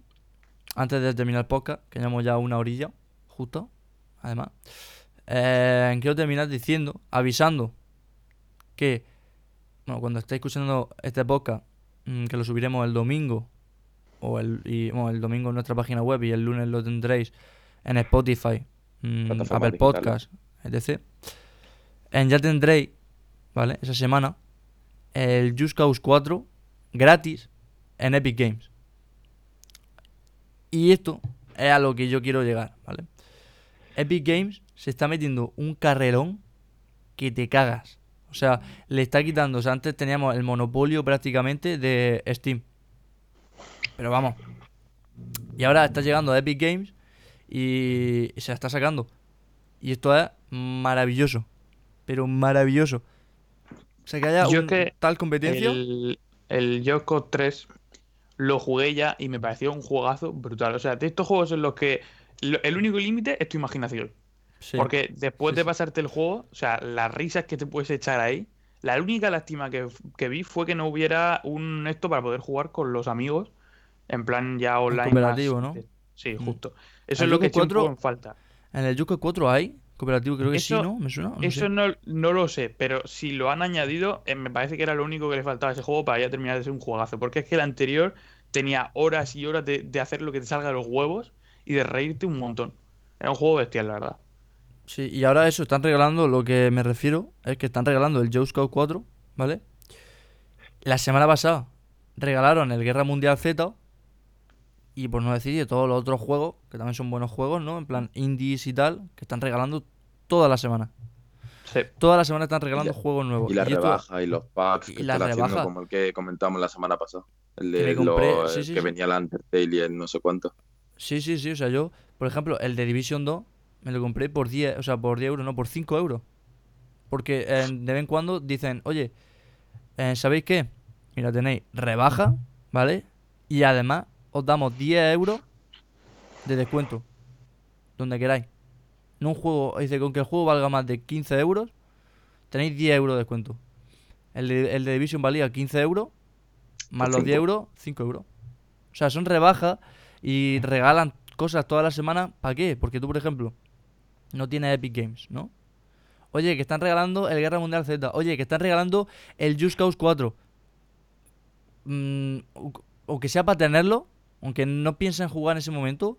antes de terminar el podcast, que llevamos ya una orilla, justo, además. Eh, quiero terminar diciendo, avisando que, bueno, cuando estéis escuchando este podcast, que lo subiremos el domingo, o el, y, bueno, el domingo en nuestra página web y el lunes lo tendréis en Spotify, mm, Plataformas Apple. Podcast, etc. En ya tendréis, ¿vale? Esa semana, el Just Cause 4 gratis en Epic Games. Y esto es a lo que yo quiero llegar, ¿vale? Epic Games se está metiendo un carrerón que te cagas. O sea, le está quitando. O sea, antes teníamos el monopolio prácticamente de Steam. Pero vamos. Y ahora está llegando a Epic Games y se la está sacando. Y esto es maravilloso. Pero maravilloso. O sea, que haya Yo un- que tal competencia. El, el Yoko 3 lo jugué ya y me pareció un juegazo brutal. O sea, de estos juegos en los que el único límite es tu imaginación. Sí. Porque después sí, de pasarte el juego, o sea, las risas que te puedes echar ahí, la única lástima que, que vi fue que no hubiera un esto para poder jugar con los amigos, en plan ya online. más- cooperativo, ¿no? Sí, Mm. justo. Eso es lo que Yoko eché un 4 poco en falta. En el Yuko 4 hay cooperativo, creo que sí, ¿no? ¿Me suena? No Eso sé. no, no lo sé, pero si lo han añadido, eh, me parece que era lo único que le faltaba a ese juego para ya terminar de ser un juegazo. Porque es que el anterior tenía horas y horas de, de hacer lo que te salga de los huevos y de reírte un montón. Era un juego bestial, la verdad. Sí, y ahora eso, están regalando, lo que me refiero es que están regalando el Joe Scout 4, ¿vale? La semana pasada regalaron el Guerra Mundial Z y por no decir de todos los otros juegos, que también son buenos juegos, ¿no? En plan indies y tal, que están regalando toda la semana. Sí. Toda la semana están regalando juegos nuevos. Y la Y esto- rebaja y los packs y que la están haciendo, como el que comentamos la semana pasada. El Que de me compré, los, sí, sí, que sí. venía la Undertale y el no sé cuánto. Sí, sí, sí, o sea, yo, por ejemplo, el de Division 2 me lo compré por 10, o sea, por 10 euros, no, por 5 euros. Porque eh, de vez en cuando dicen, oye, eh, ¿sabéis qué? Mira, tenéis rebaja, ¿vale? Y además os damos 10 euros de descuento, donde queráis. No un juego, dice, con que el juego valga más de 15 euros, tenéis 10 euros de descuento. El de, el de Division valía 15 euros, más los 10 cinco. euros, 5 euros. O sea, son rebajas y regalan cosas toda la semana. ¿Para qué? Porque tú, por ejemplo, no tienes Epic Games, ¿no? Oye, que están regalando el Guerra Mundial Z. Oye, que están regalando el Just Cause 4. Mm, o, o que sea para tenerlo, aunque no piensen jugar en ese momento,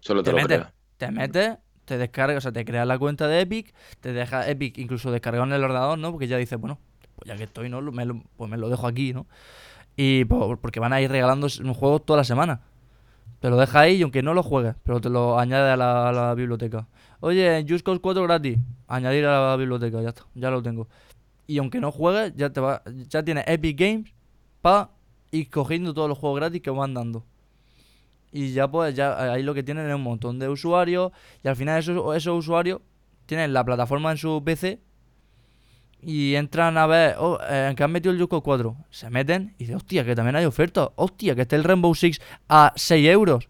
Solo te, te lo metes, te metes, te descargas, o sea, te creas la cuenta de Epic, te deja Epic incluso descargado en el ordenador, ¿no? Porque ya dices, bueno, pues ya que estoy, ¿no? Lo- Me lo, pues me lo dejo aquí, ¿no? Y por- porque van a ir regalando un juego toda la semana. Te lo deja ahí y aunque no lo juegues, pero te lo añade a la, a la biblioteca. Oye, Just Cause 4 gratis, añadir a la biblioteca, ya está, ya lo tengo. Y aunque no juegues, ya te va, ya tienes Epic Games para ir cogiendo todos los juegos gratis que van dando. Y ya pues ya ahí lo que tienen es un montón de usuarios y al final esos, usuarios tienen la plataforma en su PC y entran a ver oh, eh, que han metido el Yoko 4. Se meten y dicen, hostia, que también hay ofertas. Hostia, que está el Rainbow Six a 6 euros.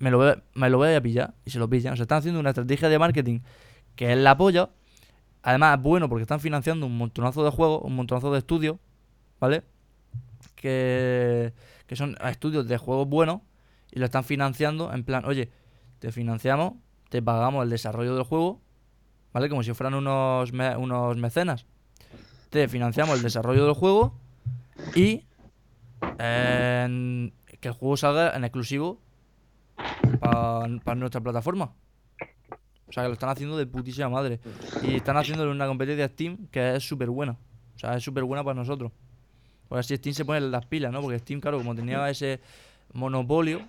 Me lo, voy, me lo voy a pillar y se lo pillan. O sea, están haciendo una estrategia de marketing que es la polla. Además es bueno porque están financiando un montonazo de juegos, un montonazo de estudios, ¿vale? Que, que son estudios de juegos buenos y lo están financiando en plan, oye, te financiamos, te pagamos el desarrollo del juego, ¿vale? Como si fueran unos, unos mecenas. Te financiamos el desarrollo del juego y en- que el juego salga en exclusivo para nuestra plataforma. O sea, que lo están haciendo de putísima madre. Y están haciéndole una competencia a Steam que es súper buena. O sea, es súper buena para nosotros. Porque así Steam se pone las pilas, ¿no? Porque Steam, claro, como tenía ese monopolio,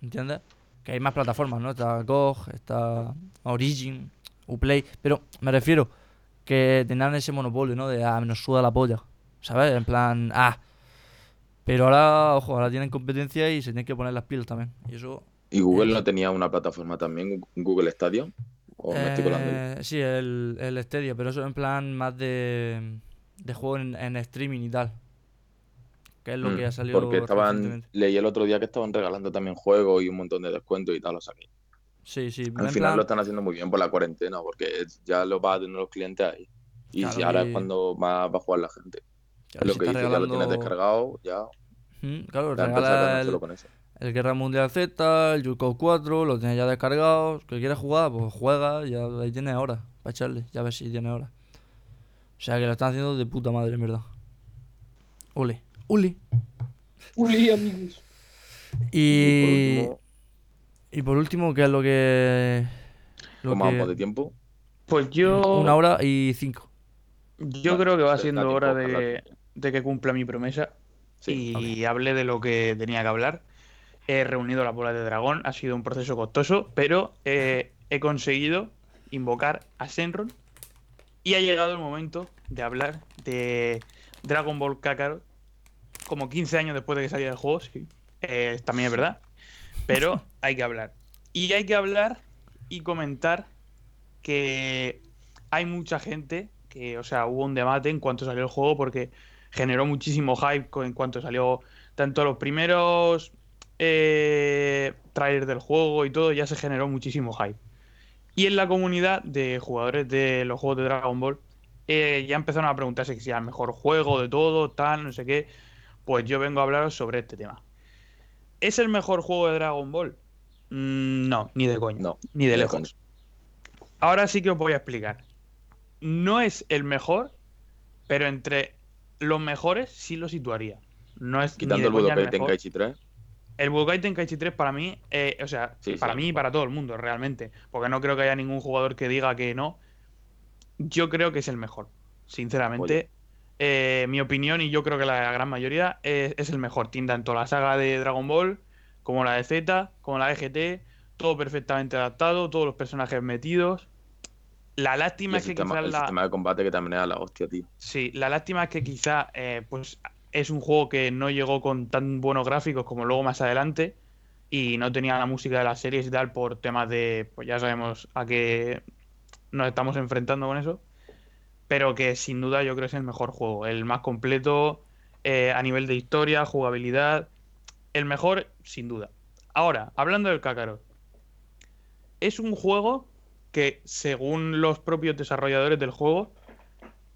¿entiendes? Que hay más plataformas, ¿no? Está GOG, está Origin, Uplay. Pero me refiero que tenían ese monopolio, ¿no? De, ah, nos suda la polla. ¿Sabes? En plan, ah. Pero ahora, ojo, ahora tienen competencia y se tienen que poner las pilas también. Y eso ¿Y Google Eh, no tenía una plataforma también, Google Stadia? ¿O me estoy colando? Eh, sí, el, el Stadia, pero eso en plan más de, de juego en, en streaming y tal. Que es lo Mm, que ha salido Porque estaban, leí el otro día que estaban regalando también juegos y un montón de descuentos y tal, o sea que Sí, sí. al final plan- lo están haciendo muy bien por la cuarentena, porque ya lo va a tener los clientes ahí. Y Claro, si ahora y- es cuando más va a jugar la gente. claro, Es lo si que dice, ya lo tienes descargado, ya Mm, claro, regala el, solo con eso. El Guerra Mundial Z, el Yurko 4, lo tienes ya descargado. ¿Que quieres jugar? Pues juega, ya ahí tienes horas para echarle, ya ves si tienes horas. O sea que lo están haciendo de puta madre, en verdad. Ole, ole. Uli, amigos. Y, Y por último, y por último, ¿qué es lo que. Lo ¿cómo que- vamos de tiempo? Pues yo, Una hora y cinco. yo creo que va siendo hora de, de que cumpla mi promesa Sí, y hable de lo que tenía que hablar. He reunido las bolas de dragón, ha sido un proceso costoso, pero eh, he conseguido invocar a Shenron y ha llegado el momento de hablar de Dragon Ball Kakarot como 15 años después de que saliera el juego, sí. Eh, también es verdad. Pero hay que hablar. Y hay que hablar y comentar que hay mucha gente que, o sea, hubo un debate en cuanto salió el juego porque generó muchísimo hype en cuanto salió tanto los primeros eh, trailers del juego y todo, ya se generó muchísimo hype. Y en la comunidad de jugadores de los juegos de Dragon Ball, eh, ya empezaron a preguntarse si era el mejor juego de todo, tal, no sé qué. Pues yo vengo a hablaros sobre este tema. ¿Es el mejor juego de Dragon Ball? Mm, no, ni de coño. No, ni de ni lejos. Ahora sí que os voy a explicar. No es el mejor, pero entre los mejores sí lo situaría. No es ni Quitando de el Budokai. Tenkaichi 3. El Budokai Tenkaichi 3 para mí, eh, o sea, Sí, para sí, mí y para todo el mundo, realmente. Porque no creo que haya ningún jugador que diga que no. Yo creo que es el mejor. Sinceramente, Eh, mi opinión, y yo creo que la gran mayoría, es, es el mejor. Tiene tanto la saga de Dragon Ball, como la de Z, como la de GT, todo perfectamente adaptado, todos los personajes metidos. La lástima el, es que sistema, quizás el la, sistema de combate que también era la hostia, tío. Sí, la lástima es que quizá eh, pues es un juego que no llegó con tan buenos gráficos como luego más adelante y no tenía la música de las series y tal por temas de, pues ya sabemos a qué nos estamos enfrentando con eso, pero que sin duda yo creo que es el mejor juego, el más completo eh, a nivel de historia, jugabilidad, el mejor sin duda. Ahora, hablando del Kakarot, es un juego que según los propios desarrolladores del juego,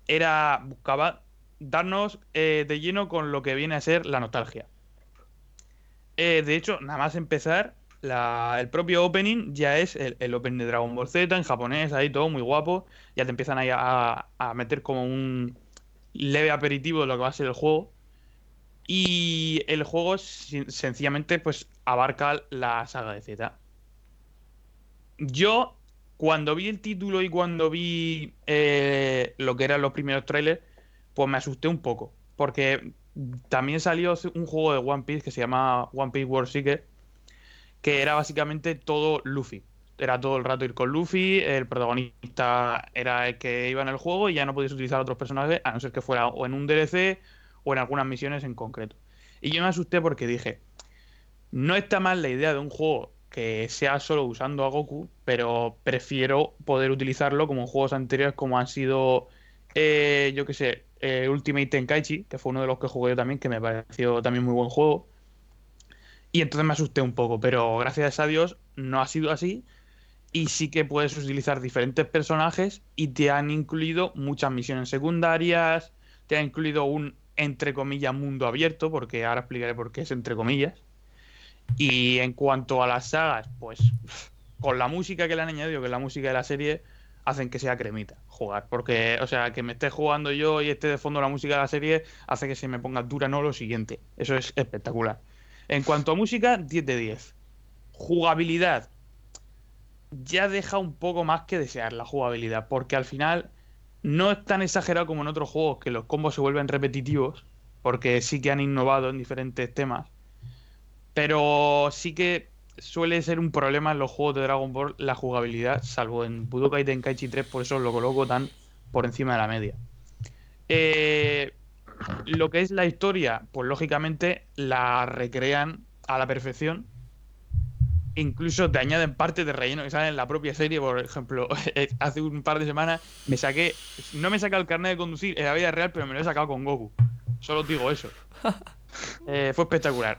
era buscaba darnos eh, de lleno con lo que viene a ser la nostalgia. Eh, de hecho, nada más empezar, el propio opening ya es el, opening de Dragon Ball Z en japonés, ahí todo muy guapo. Ya te empiezan ahí a, meter como un leve aperitivo de lo que va a ser el juego. Y el juego sencillamente pues abarca la saga de Z. Yo, cuando vi el título y cuando vi eh, lo que eran los primeros trailers, pues me asusté un poco. Porque también salió un juego de One Piece que se llama One Piece World Seeker, que era básicamente todo Luffy. Era todo el rato ir con Luffy, el protagonista era el que iba en el juego y ya no podías utilizar otros personajes a no ser que fuera o en un DLC o en algunas misiones en concreto. Y yo me asusté porque dije, no está mal la idea de un juego que sea solo usando a Goku, pero prefiero poder utilizarlo como en juegos anteriores como han sido, eh, yo que sé, eh, Ultimate Tenkaichi, que fue uno de los que jugué yo también, que me pareció también muy buen juego. Y entonces me asusté un poco, pero gracias a Dios no ha sido así. Y sí que puedes utilizar diferentes personajes y te han incluido muchas misiones secundarias, te ha incluido un, entre comillas, mundo abierto, porque ahora explicaré por qué es entre comillas. Y en cuanto a las sagas, pues con la música que le han añadido, que es la música de la serie, hacen que sea cremita jugar. Porque, o sea, que me esté jugando yo y esté de fondo la música de la serie, hace que se me ponga dura no lo siguiente. Eso es espectacular. En cuanto a música, 10 de 10. Jugabilidad. Ya deja un poco más que desear la jugabilidad, porque al final no es tan exagerado como en otros juegos que los combos se vuelven repetitivos, porque sí que han innovado en diferentes temas. Pero sí que suele ser un problema en los juegos de Dragon Ball la jugabilidad, salvo en Budokai Tenkaichi 3, por eso lo coloco tan por encima de la media. Eh, lo que es la historia, pues lógicamente la recrean a la perfección. Incluso te añaden partes de relleno que salen en la propia serie. Por ejemplo, hace un par de semanas me saqué. No me he sacado el carnet de conducir en la vida real, pero me lo he sacado con Goku. Solo os digo eso. Eh, fue espectacular.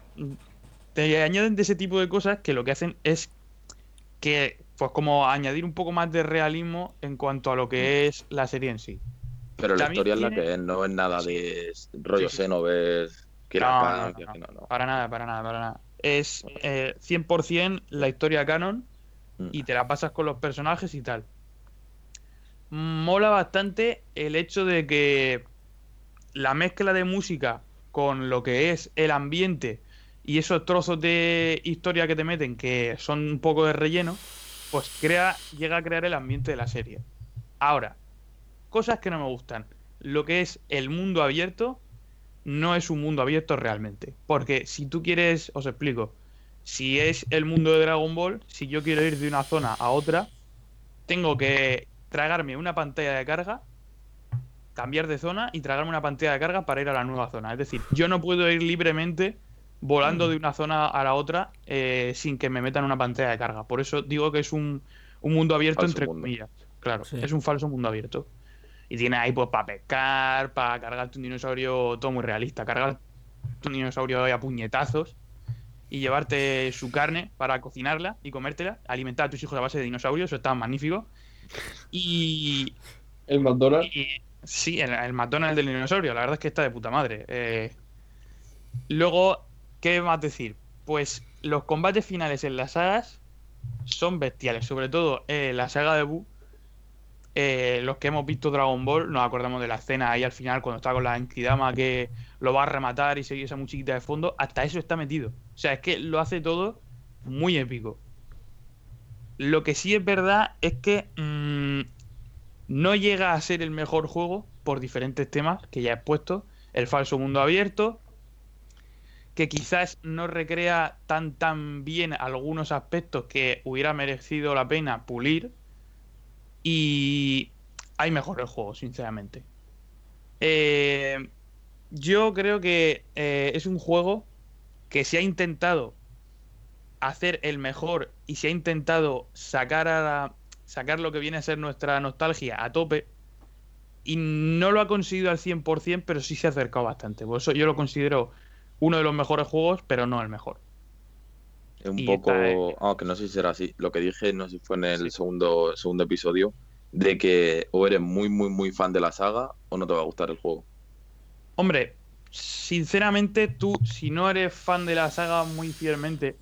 Te añaden de ese tipo de cosas que lo que hacen es que, pues, como añadir un poco más de realismo en cuanto a lo que es la serie en sí. Pero la También historia es la que es, no es nada de rollo Sí, sí. Xenoverse, que No, era no, pan, no, que- no. que no, no. Para nada, para nada, para nada. Es eh, 100% la historia canon Mm. y te la pasas con los personajes y tal. Mola bastante el hecho de que la mezcla de música con lo que es el ambiente y esos trozos de historia que te meten que son un poco de relleno, pues crea, llega a crear el ambiente de la serie. Ahora, cosas que no me gustan. Lo que es el mundo abierto no es un mundo abierto realmente. Porque si tú quieres, os explico, si es el mundo de Dragon Ball, si yo quiero ir de una zona a otra, tengo que tragarme una pantalla de carga, cambiar de zona y tragarme una pantalla de carga para ir a la nueva zona. Es decir, yo no puedo ir libremente volando Mm. de una zona a la otra eh, sin que me metan una pantalla de carga. Por eso digo que es un, un mundo abierto Falso entre mundo. comillas. Claro, Sí. es un falso mundo abierto. Y tiene ahí pues para pescar, para cargarte un dinosaurio, todo muy realista. Cargarte un dinosaurio ahí a puñetazos y llevarte su carne para cocinarla y comértela, alimentar a tus hijos a base de dinosaurios, eso está magnífico. Y, El McDonald's. y sí, el, el McDonald's del dinosaurio, la verdad es que está de puta madre. Eh, luego, ¿qué más decir? Pues los combates finales en las sagas son bestiales, sobre todo eh, la saga de Buu. eh, los que hemos visto Dragon Ball, nos acordamos de la escena ahí al final cuando está con la Enkidama que lo va a rematar y sigue esa musiquita de fondo. Hasta eso está metido. O sea, es que lo hace todo muy épico. Lo que sí es verdad es que mm, no llega a ser el mejor juego por diferentes temas que ya he expuesto. El falso mundo abierto, que quizás no recrea tan tan bien algunos aspectos que hubiera merecido la pena pulir. Y hay mejores juegos, sinceramente. Eh, yo creo que eh, es un juego que se ha intentado hacer el mejor y se ha intentado sacar a sacar lo que viene a ser nuestra nostalgia a tope y no lo ha conseguido al 100%, pero sí se ha acercado bastante. Por eso yo lo considero uno de los mejores juegos, pero no el mejor. Es un Y poco, aunque no sé si será así, lo que dije, no sé si fue en el Sí. segundo, segundo episodio, de que o eres muy, muy, muy fan de la saga o no te va a gustar el juego. Hombre, sinceramente tú, si no eres fan de la saga muy fielmente,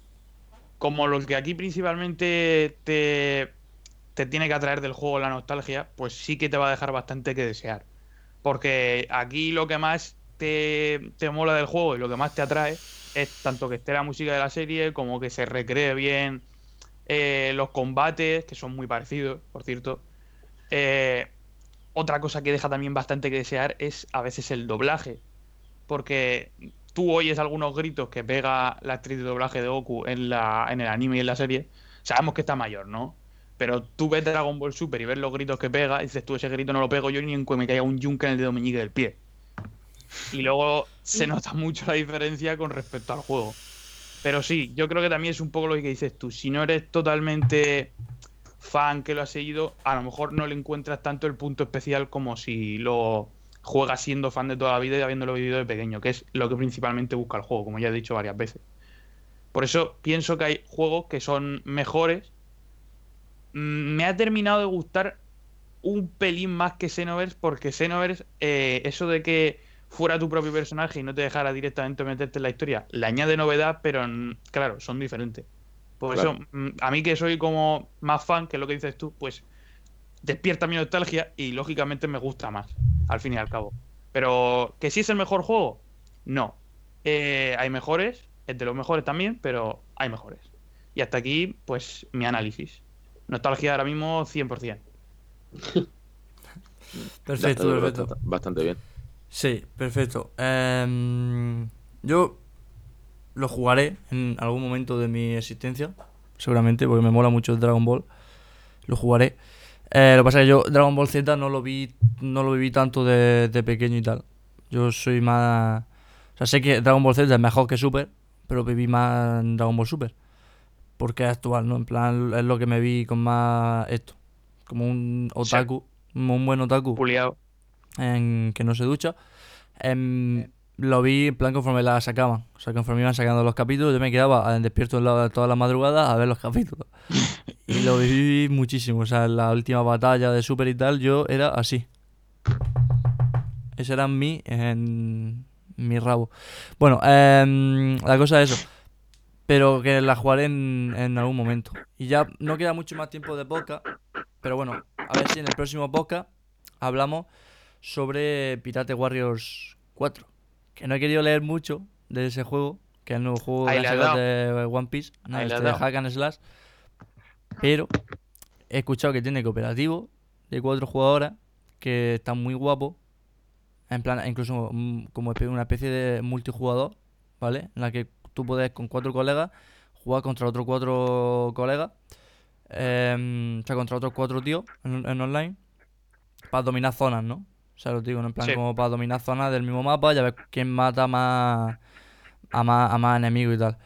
como lo que aquí principalmente te, te tiene que atraer del juego la nostalgia, pues sí que te va a dejar bastante que desear. Porque aquí lo que más te, mola del juego y lo que más te atrae es tanto que esté la música de la serie como que se recree bien eh, los combates, que son muy parecidos, por cierto. Eh, otra cosa que deja también bastante que desear es a veces el doblaje. Porque tú oyes algunos gritos que pega la actriz de doblaje de Goku en, la, en el anime y en la serie. Sabemos que está mayor, ¿no? Pero tú ves Dragon Ball Super y ves los gritos que pega y dices, tú ese grito no lo pego yo ni en que me caiga un yunque en el dedo meñique del pie. Y luego se nota mucho la diferencia con respecto al juego. Pero sí, yo creo que también es un poco lo que dices tú. Si no eres totalmente fan que lo has seguido, a lo mejor no le encuentras tanto el punto especial como si lo juegas siendo fan de toda la vida y habiéndolo vivido de pequeño, que es lo que principalmente busca el juego, como ya he dicho varias veces. Por eso pienso que hay juegos que son mejores. Mm, Me ha terminado de gustar un pelín más que Xenoverse, porque Xenoverse, eh, eso de que fuera tu propio personaje y no te dejara directamente meterte en la historia, le añade novedad, pero claro, son diferentes. Por Claro. eso, mm, a mí que soy como más fan, que es lo que dices tú, pues despierta mi nostalgia y lógicamente me gusta más, al fin y al cabo. Pero que sí es el mejor juego, no. Eh, hay mejores, es de los mejores también, pero hay mejores. Y hasta aquí, pues mi análisis. Nostalgia ahora mismo 100%. Perfecto, perfecto. bastante- Bastante bien. Sí, perfecto. Em, yo lo jugaré en algún momento de mi existencia, seguramente, porque me mola mucho el Dragon Ball. Lo jugaré. Eh, lo que pasa es que yo Dragon Ball Z no lo vi, no lo viví tanto de, de pequeño y tal. Yo soy más... O sea, sé que Dragon Ball Z es mejor que Super, pero viví más en Dragon Ball Super. Porque es actual, ¿no? En plan, es lo que me vi con más esto. Como un otaku, un buen otaku Puliado. En que no se ducha. Em, lo vi en plan conforme la sacaban. O sea, conforme iban sacando los capítulos, yo me quedaba despierto en la- todas las madrugadas a ver los capítulos. Y lo viví muchísimo. O sea, en la última batalla de Super y tal, yo era así. Ese era mi, en, mi rabo. Bueno, em, la cosa es eso. Pero que la jugaré en, en algún momento. Y ya no queda mucho más tiempo de podcast. Pero bueno, a ver si en el próximo podcast hablamos sobre Pirate Warriors 4. Que no he querido leer mucho de ese juego, que es el nuevo juego de, de One Piece, no, este de. Hack and Slash. Pero he escuchado que tiene cooperativo de cuatro jugadoras, que está muy guapo. En plan, incluso mm, como una especie de multijugador, ¿vale? En la que tú puedes con cuatro colegas jugar contra otros cuatro colegas em, o sea, contra otros cuatro tíos en, en online. Para dominar zonas, ¿no? O sea, lo digo, ¿no? En plan, Sí. como para dominar zonas del mismo mapa, ya ver quién mata más a más, a más enemigos y tal.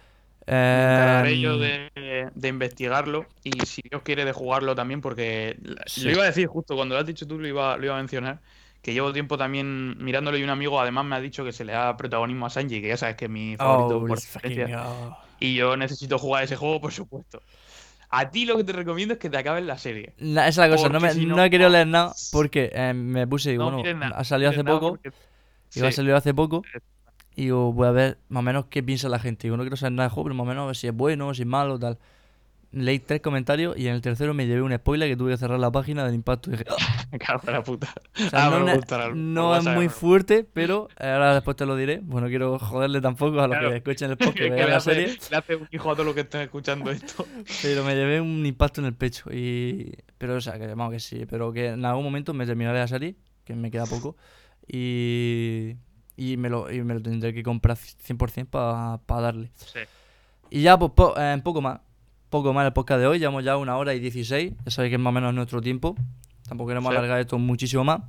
Encargaré yo de, de investigarlo y si Dios quiere de jugarlo también, porque Sí. lo iba a decir justo cuando lo has dicho tú, lo iba, lo iba a mencionar. Que llevo tiempo también mirándolo y un amigo además me ha dicho que se le da protagonismo a Sanji, que ya sabes que es mi favorito oh, por go. Y yo necesito jugar ese juego, por supuesto. A ti lo que te recomiendo es que te acabes la serie. Esa es la cosa, no, me, si no no- he querido leer nada porque eh, me puse y No bueno, nada, ha salido hace poco, porque- iba a Sí. salir hace poco y digo, voy a ver más o menos qué piensa la gente. Digo, no quiero saber nada de juego, pero más o menos a ver si es bueno, si es malo, tal. Leí tres comentarios y en el tercero me llevé un spoiler que tuve que cerrar la página del impacto. Y dije, en la puta. O sea, Ah, no, es muy fuerte, pero ahora después te lo diré. Bueno, quiero joderle tampoco a los Claro. que escuchen el podcast Que vean la hace, serie. le hace un hijo a todos los que están escuchando esto. Pero me llevé un impacto en el pecho. Y... Pero, o sea, que vamos que sí. Pero que en algún momento me terminaré la serie, que me queda poco. Y, y, me, lo, y me lo tendré que comprar 100% para darle. Sí. Y ya, pues, po- eh, poco más. Poco más el podcast de hoy. Llevamos ya una hora y 16. Ya sabéis que es más o menos nuestro tiempo. Tampoco queremos Sí. alargar esto muchísimo más.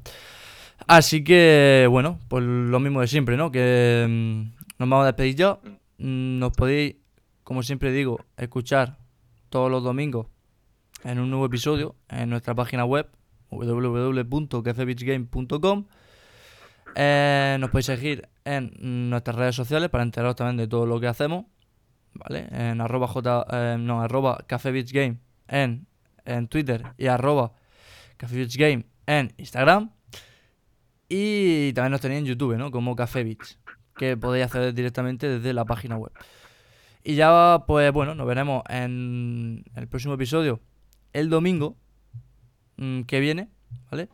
Así que, bueno, pues lo mismo de siempre, ¿no? Que mm, nos vamos a despedir ya. Mm, Nos podéis, como siempre digo, escuchar todos los domingos en un nuevo episodio en nuestra página web www.cafebeachgame.com Eh, Nos podéis seguir en nuestras redes sociales para enteraros también de todo lo que hacemos, ¿vale? En arroba, j, eh, no, arroba Café Beach Game en, en Twitter y arroba Café Beach Game en Instagram. Y también nos tenéis en YouTube, ¿no? Como Café Beach, que podéis acceder directamente desde la página web. Y ya, pues bueno, nos veremos en el próximo episodio el domingo mm, que viene, ¿vale?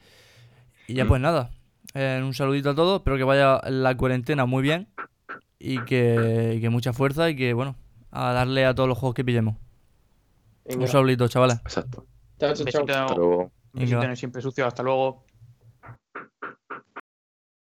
Y ya, pues nada, eh, un saludito a todos, espero que vaya la cuarentena muy bien y que, y que mucha fuerza y que, bueno, a darle a todos los juegos que pillemos. Venga. Un saludito, chavales. Exacto. Chao, chao, chao. En el siempre sucio. Hasta luego.